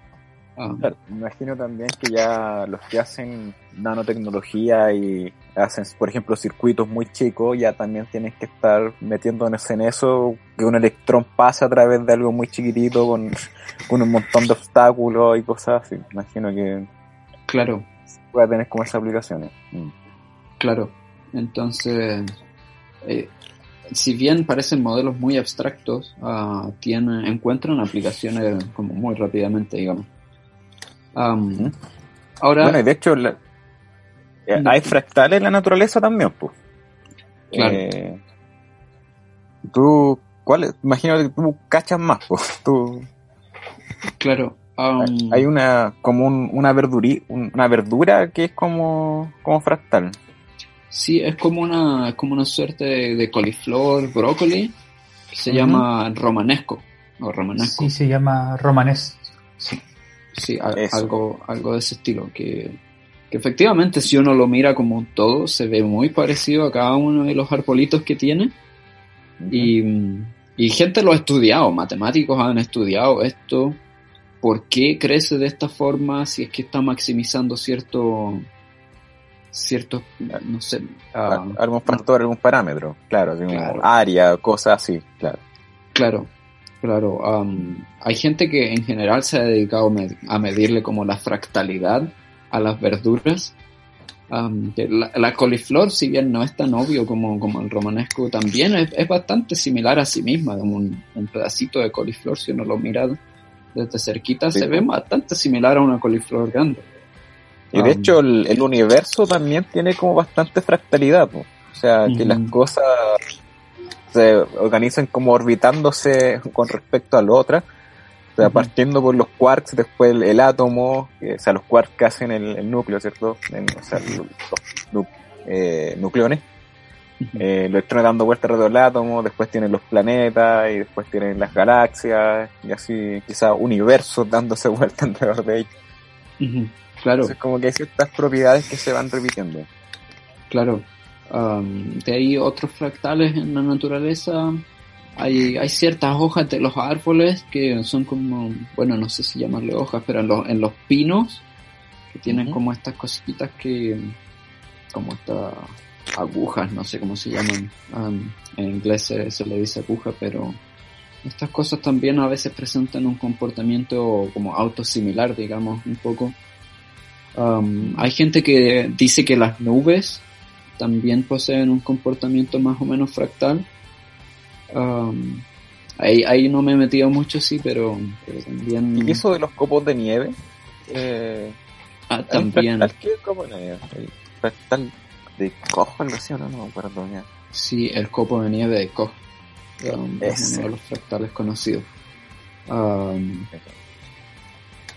Ah. me imagino también que ya los que hacen nanotecnología y hacen, por ejemplo, circuitos muy chicos, ya también tienen que estar metiéndose en eso, que un electrón pase a través de algo muy chiquitito con, un montón de obstáculos y cosas así. Imagino que... Claro. Puede tener como esas aplicaciones. Mm. Claro. Entonces, eh, si bien parecen modelos muy abstractos, uh, tienen, encuentran aplicaciones como muy rápidamente, digamos ahora, bueno, y de hecho, eh, hay fractales en la naturaleza también, pues. Claro. Eh, tú, ¿cuál? Imagino que tú cachas más, pues. Tú, claro. hay una, como una, verduri, una verdura que es como, como fractal. Sí, es como una, como una suerte de, coliflor, brócoli, que se llama romanesco. O romanesco. Sí, se llama romanesco. Sí. Sí, algo, algo de ese estilo, que, efectivamente si uno lo mira como un todo, se ve muy parecido a cada uno de los arbolitos que tiene. y, y, gente lo ha estudiado, matemáticos han estudiado esto, por qué crece de esta forma, si es que está maximizando cierto ciertos, no sé... Uh, algún factor, algún parámetro, claro, claro. área, cosas así, claro. Claro, Claro, hay gente que en general se ha dedicado a medirle como la fractalidad a las verduras. la, coliflor, si bien no es tan obvio como, como el romanesco, también es, bastante similar a sí misma, como un, pedacito de coliflor, si uno lo mira desde cerquita, se ve bastante similar a una coliflor grande. Y de hecho el, universo también tiene como bastante fractalidad, o sea, que las cosas se organizan como orbitándose con respecto a la otra o sea, partiendo por los quarks, después el, átomo, o sea, los quarks que hacen el, núcleo, ¿cierto? o sea, los, eh, nucleones. Eh, los electrones dando vuelta alrededor del átomo, después tienen los planetas y después tienen las galaxias y así quizás universos dándose vuelta alrededor de ellos. Claro. Entonces como que hay ciertas propiedades que se van repitiendo. Claro. Um, de ahí otros fractales en la naturaleza hay, hay ciertas hojas de los árboles que son como, bueno, no sé si llamarle hojas, pero en los, en los pinos, que tienen como estas cositas que, como estas agujas, no sé cómo se llaman, en inglés se, le dice aguja, pero estas cosas también a veces presentan un comportamiento como autosimilar, digamos, un poco. hay gente que dice que las nubes también poseen un comportamiento más o menos fractal Um, ahí, ahí no me he metido mucho, sí, pero, también... ¿Y eso de los copos de nieve? Eh, ah, también. ¿Qué copo de nieve? fractal de Koch, algo así, no? No me acuerdo Sí, el copo de nieve de Koch. Um, es uno de los fractales conocidos. Um,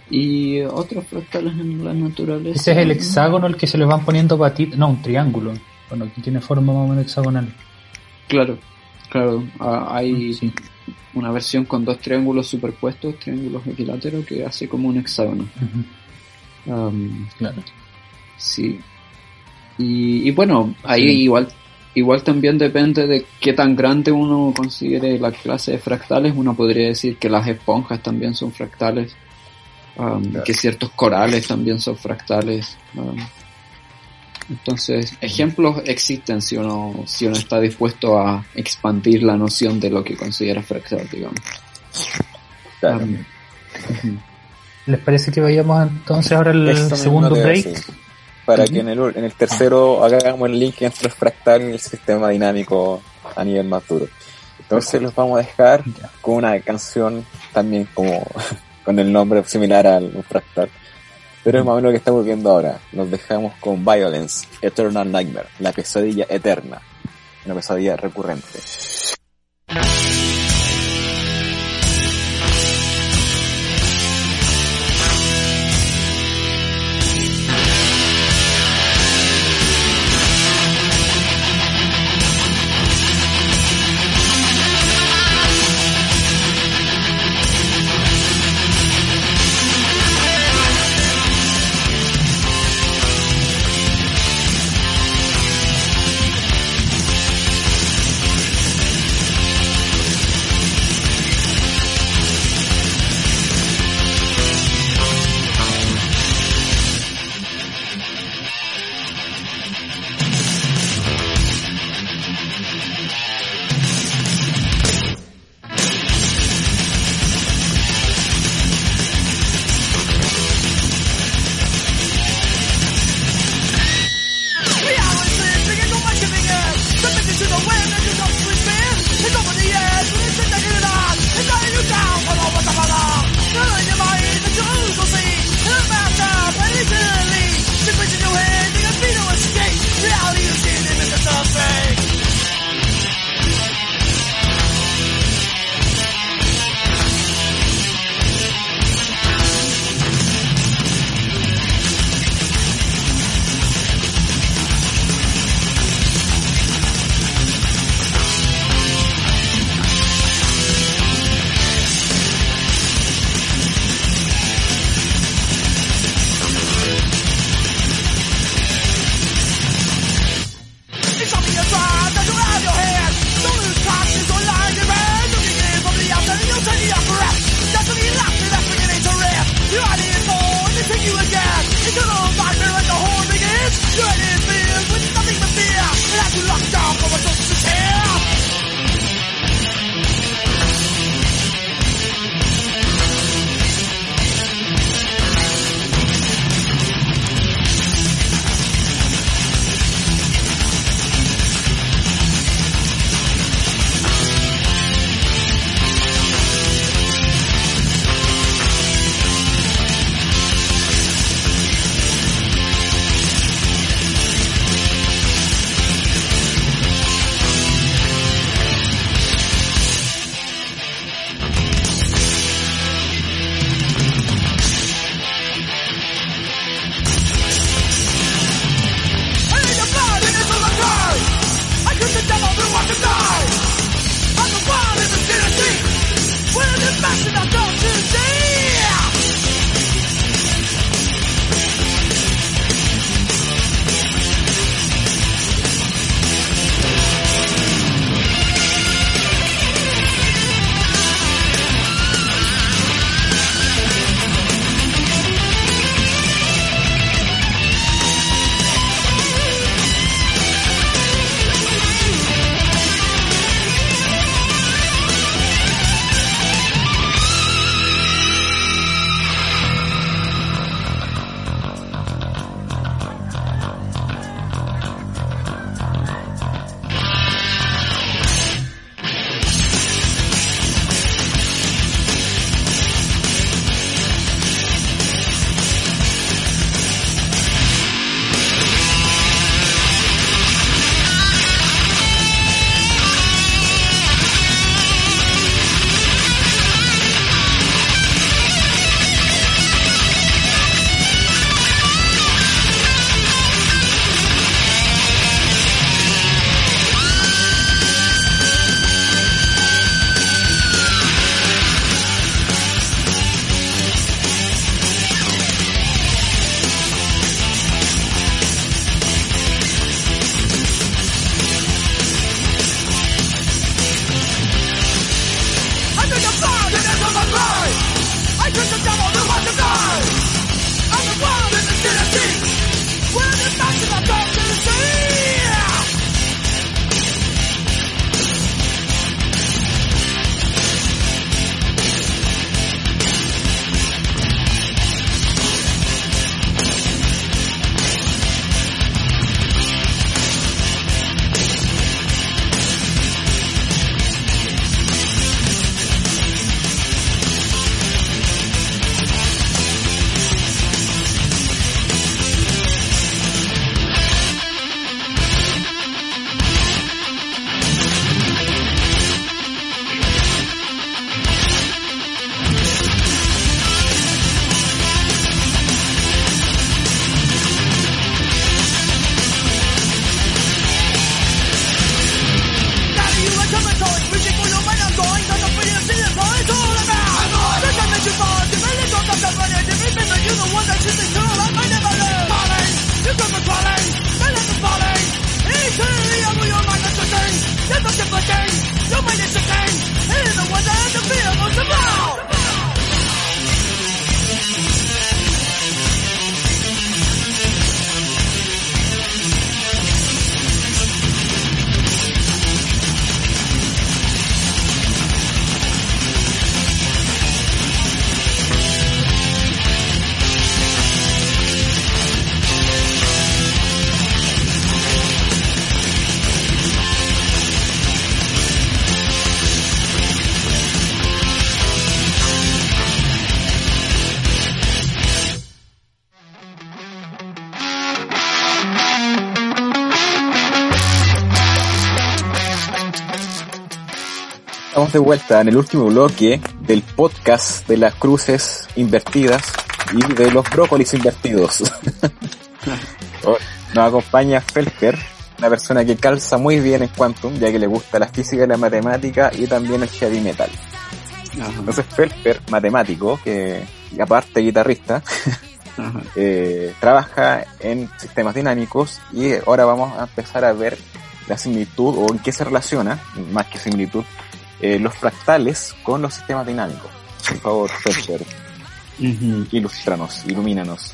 y otros fractales en la naturaleza. Ese es el hexágono el que se le van poniendo patitas. No, un triángulo. Bueno, aquí tiene forma más o menos hexagonal. Claro, Claro, hay una versión con dos triángulos superpuestos, triángulos equiláteros, que hace como un hexágono. claro. Sí. Y, bueno, ahí igual igual también depende de qué tan grande uno considere la clase de fractales. Uno podría decir que las esponjas también son fractales, que ciertos corales también son fractales. Entonces, ejemplos existen si uno, si uno está dispuesto a expandir la noción de lo que considera fractal, digamos. ¿Les parece que vayamos entonces ahora al segundo break? Para que en el, en el tercero hagamos el link entre el fractal y el sistema dinámico a nivel más duro. Entonces los vamos a dejar con una canción también como con el nombre similar al fractal pero es más o menos lo que estamos viendo ahora. Nos dejamos con Violence, Eternal Nightmare, la pesadilla eterna, una pesadilla recurrente. De vuelta en el último bloque del podcast de las cruces invertidas y de los brócolis invertidos. Oh, nos acompaña Felper, una persona que calza muy bien en Quantum, ya que le gusta la física y la matemática y también el heavy metal. Entonces Felper, matemático, que aparte guitarrista, eh, trabaja en sistemas dinámicos y ahora vamos a empezar a ver la similitud o en qué se relaciona, más que similitud, eh, los fractales con los sistemas dinámicos. Por favor, Ferber, uh ilustranos, ilumínanos.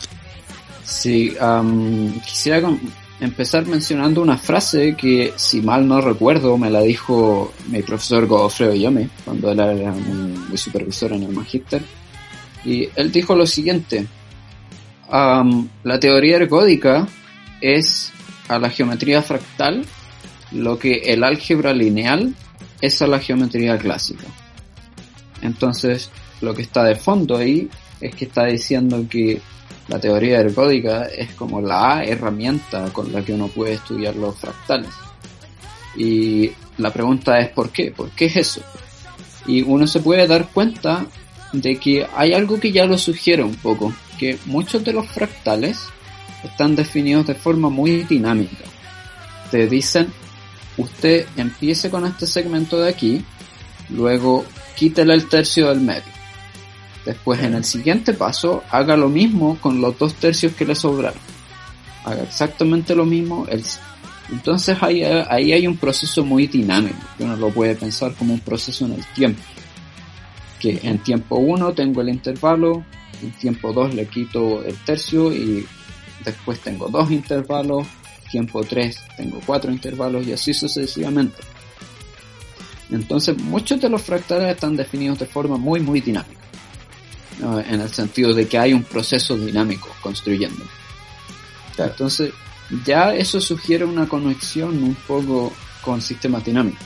Sí, quisiera empezar mencionando una frase que, si mal no recuerdo, me la dijo mi profesor Godofredo Yome, cuando él era mi, supervisor en el Magister. Y él dijo lo siguiente, la teoría ergódica es a la geometría fractal lo que el álgebra lineal esa es la geometría clásica. Entonces, lo que está de fondo ahí es que está diciendo que la teoría ergódica es como la herramienta con la que uno puede estudiar los fractales. Y la pregunta es ¿por qué? ¿Por qué es eso? Y uno se puede dar cuenta de que hay algo que ya lo sugiere un poco, que muchos de los fractales están definidos de forma muy dinámica. Te dicen usted empiece con este segmento de aquí, luego quítele el tercio del medio. Después en el siguiente paso haga lo mismo con los dos tercios que le sobraron. Haga exactamente lo mismo. Entonces ahí, ahí hay un proceso muy dinámico, que uno lo puede pensar como un proceso en el tiempo. Que en tiempo 1 tengo el intervalo, en tiempo 2 le quito el tercio y después tengo dos intervalos, tiempo 3 tengo cuatro intervalos y así sucesivamente. Entonces muchos de los fractales están definidos de forma muy muy dinámica en el sentido de que hay un proceso dinámico construyendo. Entonces, ya eso sugiere una conexión un poco con sistemas dinámicos.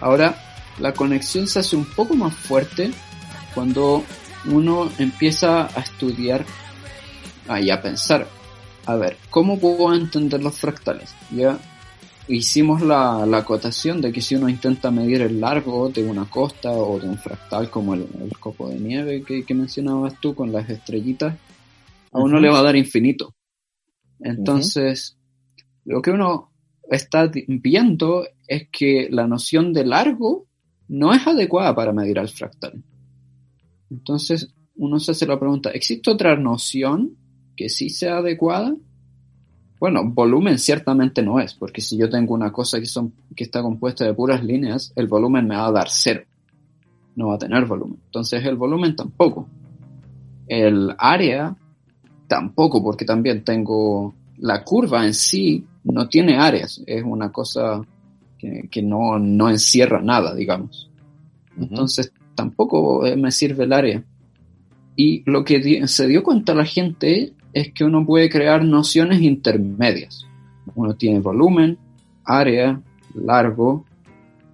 Ahora, la conexión se hace un poco más fuerte cuando uno empieza a estudiar y a pensar, a ver, ¿cómo puedo entender los fractales? Ya hicimos la, acotación de que si uno intenta medir el largo de una costa o de un fractal como el, copo de nieve que, mencionabas tú con las estrellitas, a uno le va a dar infinito. Entonces, lo que uno está viendo es que la noción de largo no es adecuada para medir al fractal. Entonces, uno se hace la pregunta, ¿existe otra noción que sí sea adecuada? Bueno, volumen ciertamente no es, porque si yo tengo una cosa que, son, que está compuesta de puras líneas, el volumen me va a dar cero. No va a tener volumen. Entonces el volumen tampoco. El área tampoco, porque también tengo la curva en sí, no tiene áreas, es una cosa que, no, no, encierra nada, digamos. Entonces tampoco me sirve el área. Y lo que se dio cuenta la gente es que uno puede crear nociones intermedias. Uno tiene volumen, área, largo.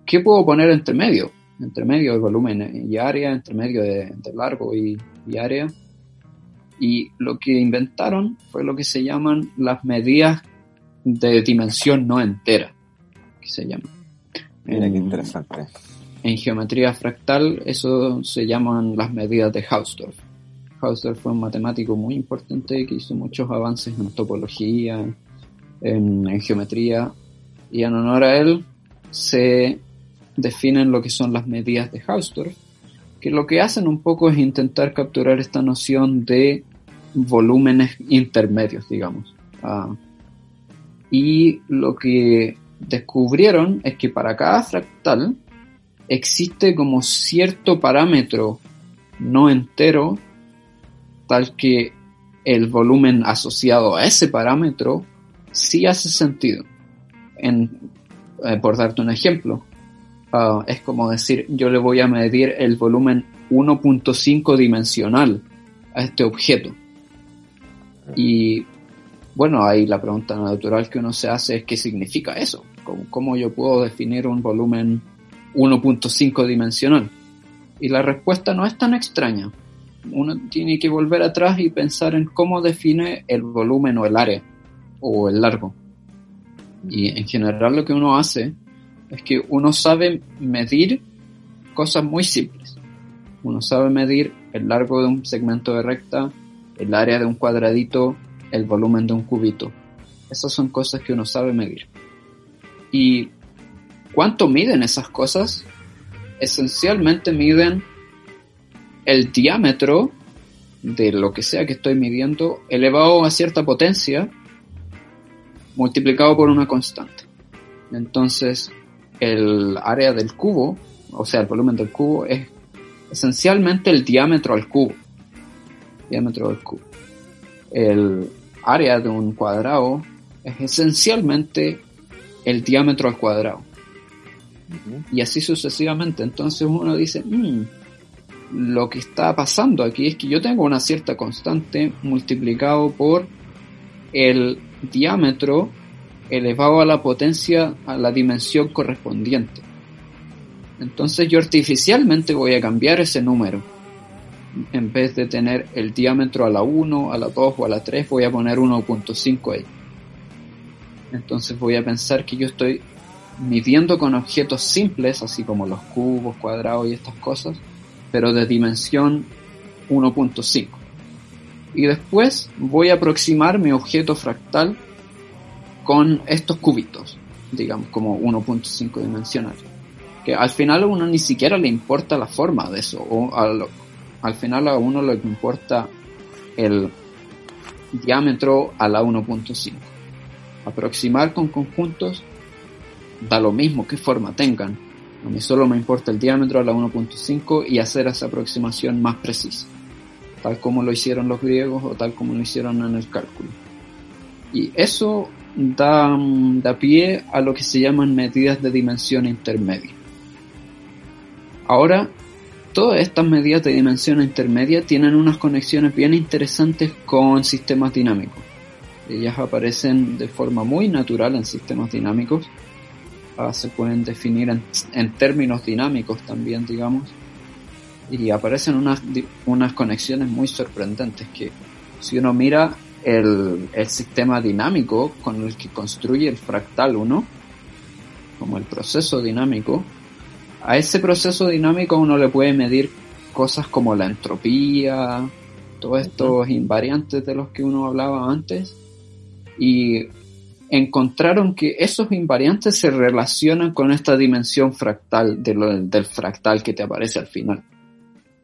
¿Qué puedo poner entre medio? Entre medio de volumen y área, entre medio de, largo y, área. Y lo que inventaron fue lo que se llaman las medidas de dimensión no entera, que se llama. Mira qué interesante. En geometría fractal eso se llaman las medidas de Hausdorff. Hausdorff fue un matemático muy importante que hizo muchos avances en topología, en, geometría, y en honor a él se definen lo que son las medidas de Hausdorff, que lo que hacen un poco es intentar capturar esta noción de volúmenes intermedios, digamos. Ah, y lo que descubrieron es que para cada fractal existe como cierto parámetro no entero tal que el volumen asociado a ese parámetro sí hace sentido. En, eh, por darte un ejemplo, ah, es como decir, yo le voy a medir el volumen 1.5 dimensional a este objeto. Y bueno, ahí la pregunta natural que uno se hace es qué significa eso. ¿Cómo, cómo yo puedo definir un volumen 1.5 dimensional? Y la respuesta no es tan extraña uno tiene que volver atrás y pensar en cómo define el volumen o el área o el largo. Y en general lo que uno hace es que uno sabe medir cosas muy simples. Uno sabe medir el largo de un segmento de recta, el área de un cuadradito, el volumen de un cubito. Esas son cosas que uno sabe medir. ¿Y cuánto miden esas cosas? Esencialmente miden el diámetro de lo que sea que estoy midiendo elevado a cierta potencia multiplicado por una constante. Entonces, el área del cubo, o sea, el volumen del cubo es esencialmente el diámetro al cubo. Diámetro del cubo. El área de un cuadrado es esencialmente el diámetro al cuadrado. Y así sucesivamente. Entonces uno dice, mmm, lo que está pasando aquí es que yo tengo una cierta constante multiplicado por el diámetro elevado a la potencia a la dimensión correspondiente. Entonces yo artificialmente voy a cambiar ese número. En vez de tener el diámetro a la 1, a la 2 o a la 3, voy a poner 1.5 ahí. Entonces voy a pensar que yo estoy midiendo con objetos simples, así como los cubos, cuadrados y estas cosas, pero de dimensión 1.5. Y después voy a aproximar mi objeto fractal con estos cubitos, digamos como 1.5 dimensional. que al final a uno ni siquiera le importa la forma de eso, o al, final a uno le importa el diámetro a la 1.5. Aproximar con conjuntos da lo mismo qué forma tengan. A mí solo me importa el diámetro a la 1.5 y hacer esa aproximación más precisa, tal como lo hicieron los griegos o tal como lo hicieron en el cálculo. Y eso da, da pie a lo que se llaman medidas de dimensión intermedia. Ahora, todas estas medidas de dimensión intermedia tienen unas conexiones bien interesantes con sistemas dinámicos. Ellas aparecen de forma muy natural en sistemas dinámicos Ah, se pueden definir en, términos dinámicos también, digamos, y aparecen unas, unas conexiones muy sorprendentes que si uno mira el, el sistema dinámico con el que construye el fractal 1, como el proceso dinámico, a ese proceso dinámico uno le puede medir cosas como la entropía, todos estos invariantes de los que uno hablaba antes, y encontraron que esos invariantes se relacionan con esta dimensión fractal del fractal que te aparece al final,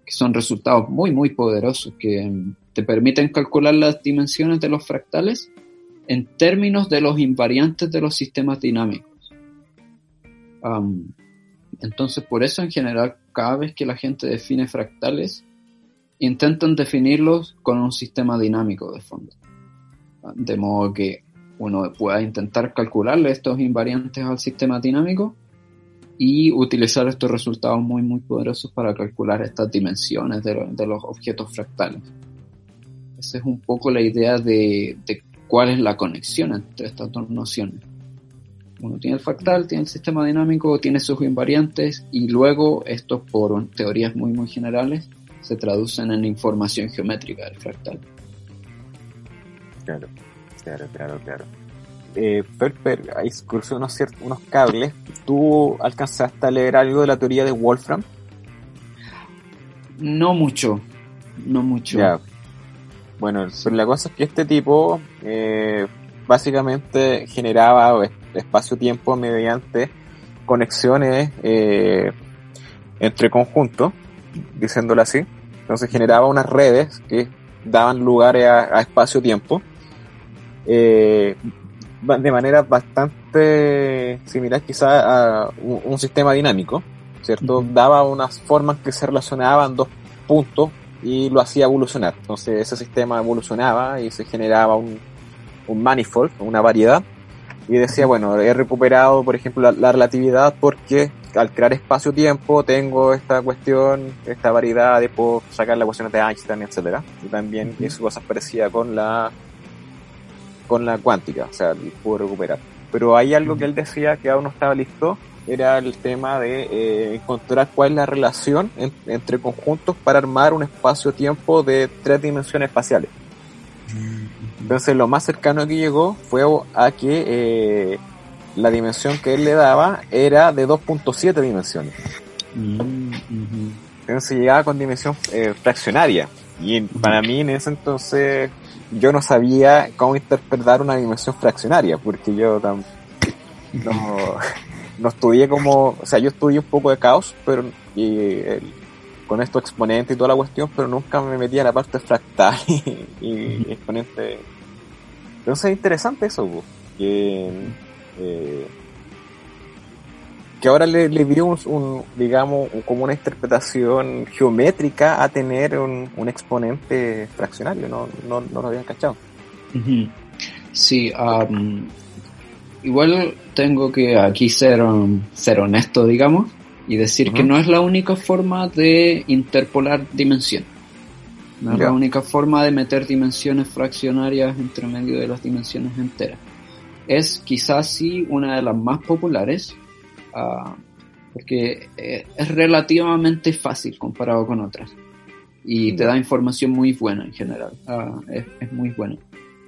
que son resultados muy, muy poderosos que te permiten calcular las dimensiones de los fractales en términos de los invariantes de los sistemas dinámicos. entonces, por eso en general, cada vez que la gente define fractales, intentan definirlos con un sistema dinámico de fondo. De modo que uno pueda intentar calcularle estos invariantes al sistema dinámico y utilizar estos resultados muy muy poderosos para calcular estas dimensiones de, los objetos fractales. Esa es un poco la idea de, cuál es la conexión entre estas dos nociones. Uno tiene el fractal, tiene el sistema dinámico, tiene sus invariantes y luego estos por teorías muy muy generales se traducen en información geométrica del fractal. Claro. Claro, claro, claro. Eh, Perper, ahí cruzó unos, ciertos, unos cables. ¿Tú alcanzaste a leer algo de la teoría de Wolfram? No mucho, no mucho. Bueno, pero la cosa es que este tipo eh, básicamente generaba espacio-tiempo mediante conexiones eh, entre conjuntos, diciéndolo así. Entonces generaba unas redes que daban lugar a espacio-tiempo eh, de manera bastante similar quizá a un, sistema dinámico, ¿cierto? Daba unas formas que se relacionaban dos puntos y lo hacía evolucionar. Entonces ese sistema evolucionaba y se generaba un, un manifold, una variedad, y decía, bueno, he recuperado, por ejemplo, la, relatividad porque al crear espacio-tiempo tengo esta cuestión, esta variedad de puedo sacar la ecuación de Einstein, etcétera. Y también eso cosas parecía con la con la cuántica, o sea, pudo recuperar. Pero hay algo que él decía que aún no estaba listo, era el tema de eh, encontrar cuál es la relación entre conjuntos para armar un espacio-tiempo de tres dimensiones espaciales. Entonces lo más cercano que llegó fue a que eh, la dimensión que él le daba era de 2.7 dimensiones. Entonces llegaba con dimensión eh, fraccionaria. Y para mí en ese entonces yo no sabía cómo interpretar una dimensión fraccionaria, porque yo no, no estudié como, o sea, yo estudié un poco de caos, pero y, con estos exponentes y toda la cuestión, pero nunca me metí a la parte fractal y, exponente. Entonces es interesante eso, que eh, que ahora le, le dio un, digamos, como una interpretación geométrica a tener un, exponente fraccionario, no, no, no lo habían cachado. Sí, igual tengo que aquí ser, um, ser honesto, digamos, y decir que no es la única forma de interpolar dimensión. No es la única forma de meter dimensiones fraccionarias entre medio de las dimensiones enteras. Es quizás sí una de las más populares, Porque eh, es relativamente fácil comparado con otras y te da información muy buena en general, ah, es, muy bueno.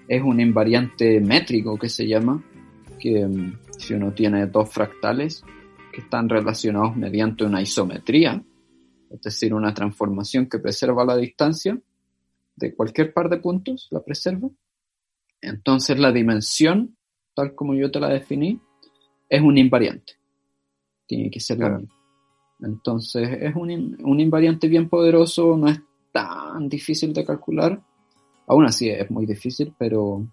Es un invariante métrico que se llama, que mm, si uno tiene dos fractales que están relacionados mediante una isometría, es decir, una transformación que preserva la distancia de cualquier par de puntos, la preserva. Entonces la dimensión, tal como yo te la definí, es un invariante tiene que ser Entonces es un, un invariante bien poderoso, no es tan difícil de calcular. Aún así es muy difícil, pero,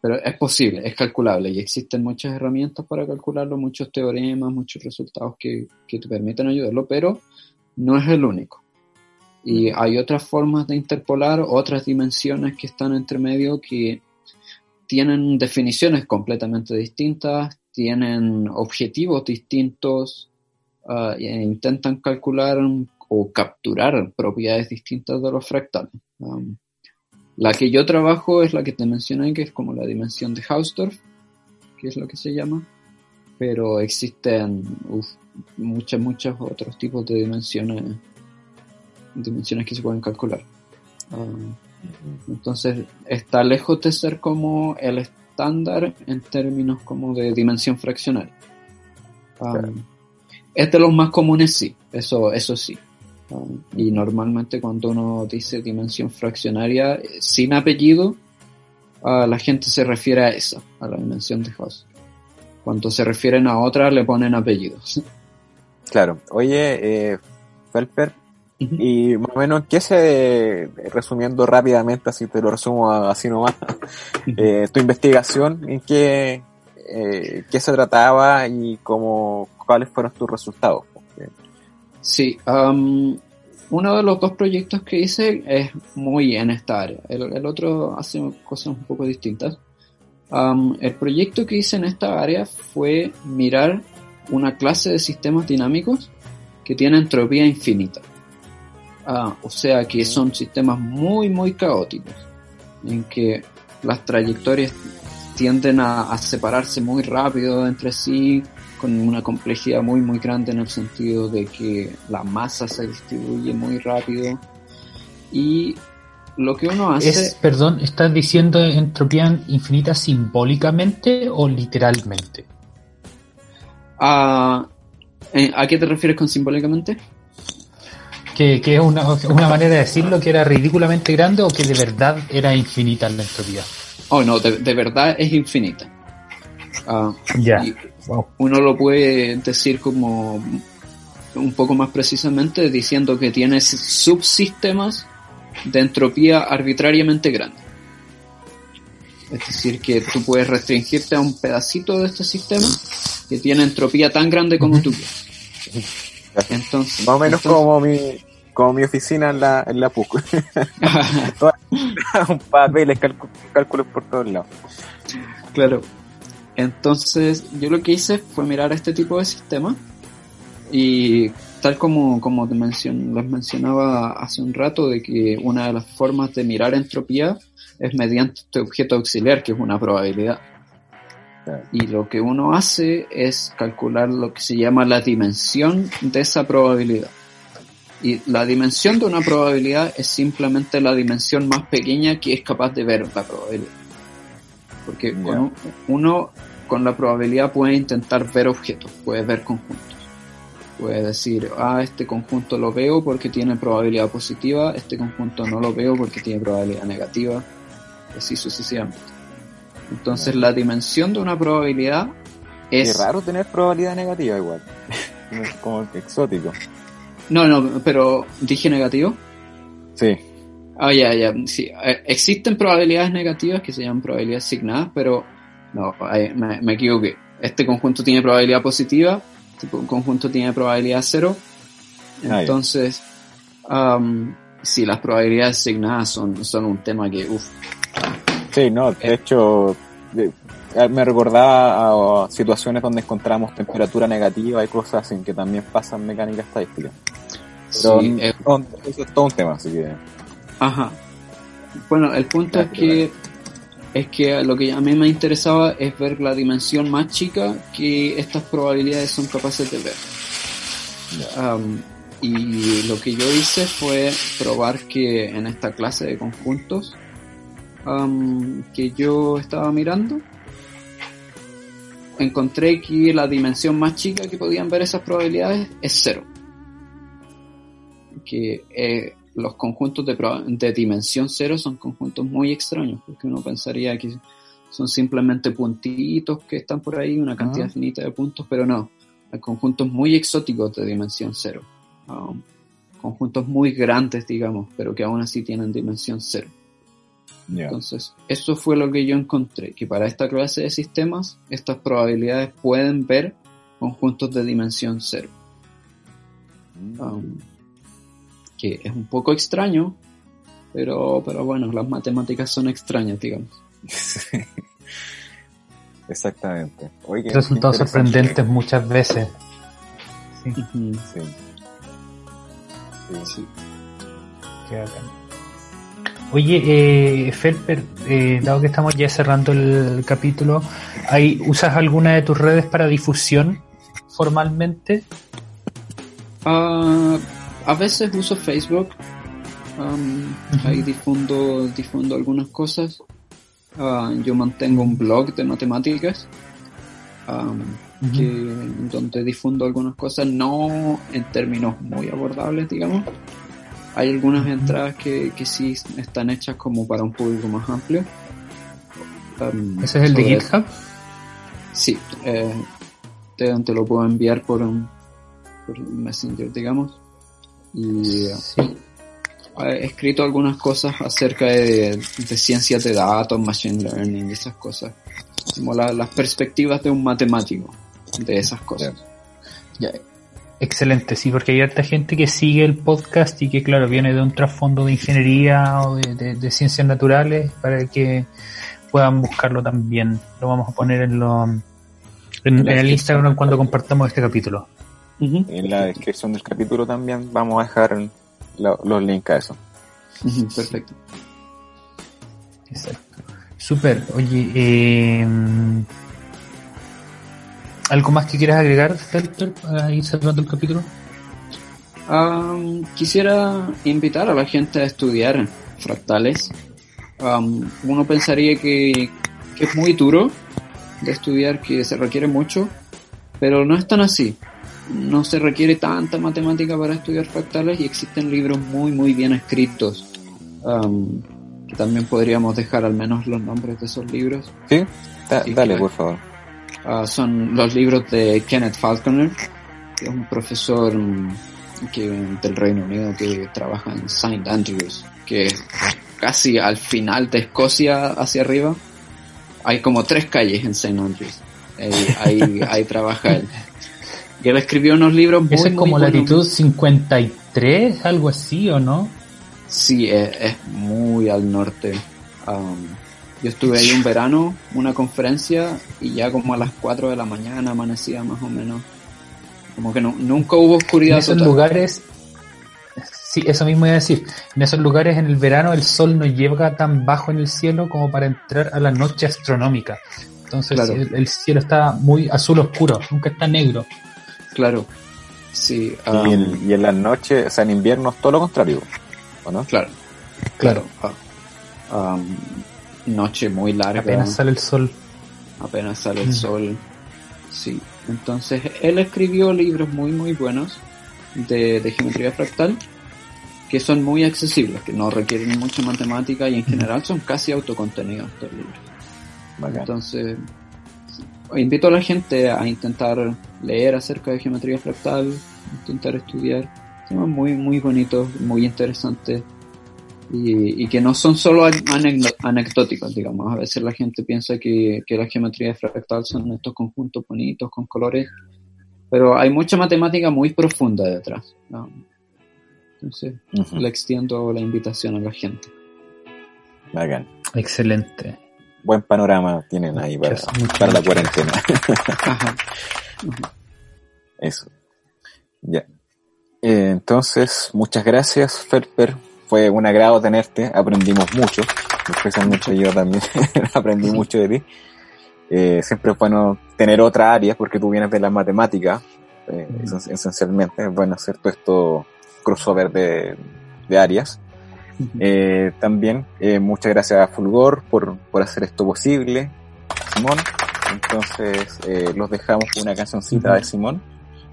pero es posible, es calculable y existen muchas herramientas para calcularlo, muchos teoremas, muchos resultados que, que te permiten ayudarlo, pero no es el único. Y hay otras formas de interpolar, otras dimensiones que están entre medio que tienen definiciones completamente distintas, tienen objetivos distintos uh, e intentan calcular o capturar propiedades distintas de los fractales. Um, la que yo trabajo es la que te mencioné, que es como la dimensión de Hausdorff, que es lo que se llama, pero existen uf, muchos, muchos otros tipos de dimensiones, dimensiones que se pueden calcular. Um, entonces está lejos de ser como el estándar en términos como de dimensión fraccional. Um, Es de los más comunes, sí, eso, eso sí. Um, y normalmente cuando uno dice dimensión fraccionaria eh, sin apellido, uh, la gente se refiere a esa, a la dimensión de Hausdorff. Cuando se refieren a otra le ponen apellidos. Claro. Oye, eh, Felper, y más o menos, ¿qué se, resumiendo rápidamente, así te lo resumo así nomás, eh, tu investigación, en qué, eh, qué se trataba y cómo, cuáles fueron tus resultados? Sí, um, uno de los dos proyectos que hice es muy en esta área, el, el otro hace cosas un poco distintas. Um, el proyecto que hice en esta área fue mirar una clase de sistemas dinámicos que tiene entropía infinita. Ah, o sea que son sistemas muy, muy caóticos, en que las trayectorias tienden a, a, separarse muy rápido entre sí, con una complejidad muy, muy grande en el sentido de que la masa se distribuye muy rápido. Y lo que uno hace... Es, perdón, ¿estás diciendo entropía infinita simbólicamente o literalmente? Ah, ¿A qué te refieres con simbólicamente? Que, que, es una, una, manera de decirlo que era ridículamente grande o que de verdad era infinita la entropía. Oh, no, de, de verdad es infinita. Uh, ya. Yeah. Wow. Uno lo puede decir como un poco más precisamente diciendo que tienes subsistemas de entropía arbitrariamente grande. Es decir, que tú puedes restringirte a un pedacito de este sistema que tiene entropía tan grande como uh -huh. tú quieras. Entonces, más o menos entonces, como mi como mi oficina en la, en la PUC. un papeles, cálculos por todos lados. Claro. Entonces, yo lo que hice fue mirar este tipo de sistema y tal como, como te mencion, les mencionaba hace un rato de que una de las formas de mirar entropía es mediante este objeto auxiliar, que es una probabilidad. Y lo que uno hace es calcular lo que se llama la dimensión de esa probabilidad. Y la dimensión de una probabilidad es simplemente la dimensión más pequeña que es capaz de ver la probabilidad. Porque yeah. uno, uno, con la probabilidad puede intentar ver objetos, puede ver conjuntos. Puede decir, ah, este conjunto lo veo porque tiene probabilidad positiva, este conjunto no lo veo porque tiene probabilidad negativa, así sucesivamente. Entonces la dimensión de una probabilidad es... Es raro tener probabilidad negativa igual. como exótico. No, no, pero dije negativo. Sí. Ah, ya, ya. Sí. Existen probabilidades negativas que se llaman probabilidades asignadas, pero no, me, me equivoqué. Este conjunto tiene probabilidad positiva, este conjunto tiene probabilidad cero. Entonces, ah, um, sí, las probabilidades asignadas son, son un tema que, uff, Sí, no, de hecho, me recordaba a situaciones donde encontramos temperatura negativa y cosas así que también pasan mecánica estadística. Pero sí, eh, eso es todo un tema, así que. Ajá. Bueno, el punto es que es que lo que a mí me interesaba es ver la dimensión más chica que estas probabilidades son capaces de ver. Yeah. Um, y lo que yo hice fue probar que en esta clase de conjuntos um, que yo estaba mirando, encontré que la dimensión más chica que podían ver esas probabilidades es cero. Que eh, los conjuntos de, de, dimensión cero son conjuntos muy extraños, porque uno pensaría que son simplemente puntitos que están por ahí, una cantidad -huh. finita de puntos, pero no. hay conjuntos muy exóticos de dimensión cero. Um, conjuntos muy grandes, digamos, pero que aún así tienen dimensión cero. Entonces, eso fue lo que yo encontré, que para esta clase de sistemas, estas probabilidades pueden ver conjuntos de dimensión cero. Mm. Um, que es un poco extraño, pero, pero bueno, las matemáticas son extrañas, digamos. Exactamente. Resultados sorprendentes muchas veces. Sí. sí. sí. Oye, eh, Felper, eh, dado que estamos ya cerrando el capítulo, ¿hay, ¿usas alguna de tus redes para difusión formalmente? Uh, a veces uso Facebook. Um, ahí difundo, difundo algunas cosas. Uh, yo mantengo un blog de matemáticas um, donde difundo algunas cosas, no en términos muy abordables, digamos. Hay algunas entradas que, que sí están hechas como para un público más amplio. Um, ¿Ese es el de GitHub? Sí, eh, te, te, lo puedo enviar por un, por Messenger, digamos. Y sí. he escrito algunas cosas acerca de, de, ciencias de datos, machine learning y esas cosas. Como las perspectivas de un matemático de esas cosas. Excelente, sí, porque hay harta gente que sigue el podcast y que, claro, viene de un trasfondo de ingeniería o de, ciencias naturales para que puedan buscarlo también. Lo vamos a poner en, lo, en el Instagram cuando compartamos este capítulo. En la descripción del capítulo también vamos a dejar los links a eso. Perfecto. Exacto. Super. Oye, eh, ¿algo más que quieras agregar, Felter, para ir cerrando el capítulo? quisiera invitar a la gente a estudiar fractales. uno pensaría que, que es muy duro de estudiar, que se requiere mucho, pero no es tan así. No se requiere tanta matemática para estudiar fractales y existen libros muy muy bien escritos. Um, que también podríamos dejar al menos los nombres de esos libros. Sí, dale por favor uh, son los libros de Kenneth Falconer que es un profesor um, que, del Reino Unido que trabaja en St. Andrews que casi al final de Escocia hacia arriba hay como tres calles en St. Andrews ahí, ahí trabaja él y él escribió unos libros muy, ¿Ese es como latitud 53, algo así, o no? Sí, es, muy al norte. Um, yo estuve ahí un verano, una conferencia, y ya como a las 4 de la mañana amanecía más o menos. Como que no, nunca hubo oscuridad. En esos lugares, sí, eso mismo iba a decir. En esos lugares en el verano el sol no llega tan bajo en el cielo como para entrar a la noche astronómica. Entonces el, cielo está muy azul oscuro, nunca está negro. Claro. Sí. y, en, y, en, las noches, o sea, en invierno es todo lo contrario, ¿o no? Claro. Claro. Ah. Noche muy larga. Apenas sale el sol. Apenas sale el mm. sol. Sí. Entonces, él escribió libros muy, muy buenos de, de geometría fractal que son muy accesibles, que no requieren mucha matemática y en general son casi autocontenidos estos libros. Entonces, invito a la gente a intentar leer acerca de geometría fractal, intentar estudiar temas muy, muy bonitos, muy interesantes y, que no son solo anecdóticos, digamos. A veces la gente piensa que, que la geometría fractal son estos conjuntos bonitos con colores, pero hay mucha matemática muy profunda detrás. Entonces, le extiendo la invitación a la gente. Bacán. Excelente buen panorama tienen ahí para, para la cuarentena. Eso. Ya. Eh, entonces, muchas gracias, Ferper. Fue un agrado tenerte. Aprendimos mucho. Especialmente yo también aprendí mucho de ti. Eh, siempre es bueno tener otra área porque tú vienes de la matemática. Eh, esencialmente es bueno hacer todo esto crossover de, de áreas. Eh, también eh, muchas gracias a Fulgor por, por hacer esto posible, Simón. Entonces los dejamos con una cancioncita de Simón.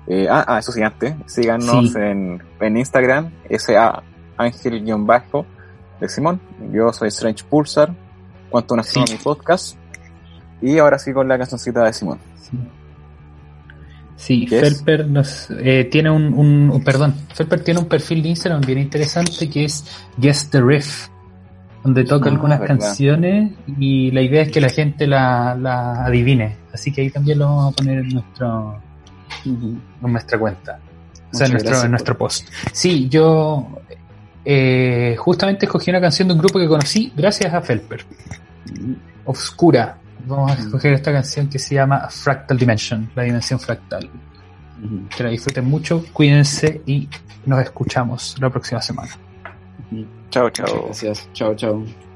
Eh, ah, ah, eso sí, antes, síganos en, en Instagram, esa ángel-bajo de Simón. Yo soy Strange Pulsar, cuanto una mi podcast. Y ahora sí con la cancioncita de Simón. Sí, Felper nos, eh, tiene un, un, perdón, Felper tiene un perfil de Instagram bien interesante que es Guess the Riff, donde toca ah, algunas canciones y la idea es que la gente la, la, adivine. Así que ahí también lo vamos a poner en nuestro en nuestra cuenta. o sea, en nuestro, en nuestro post. Sí, yo eh, justamente escogí una canción de un grupo que conocí gracias a Felper. Oscura. Vamos a escoger esta canción que se llama Fractal Dimension, la dimensión fractal. Que la disfruten mucho, cuídense y nos escuchamos la próxima semana. Chao, chao. Gracias. Chao, chao.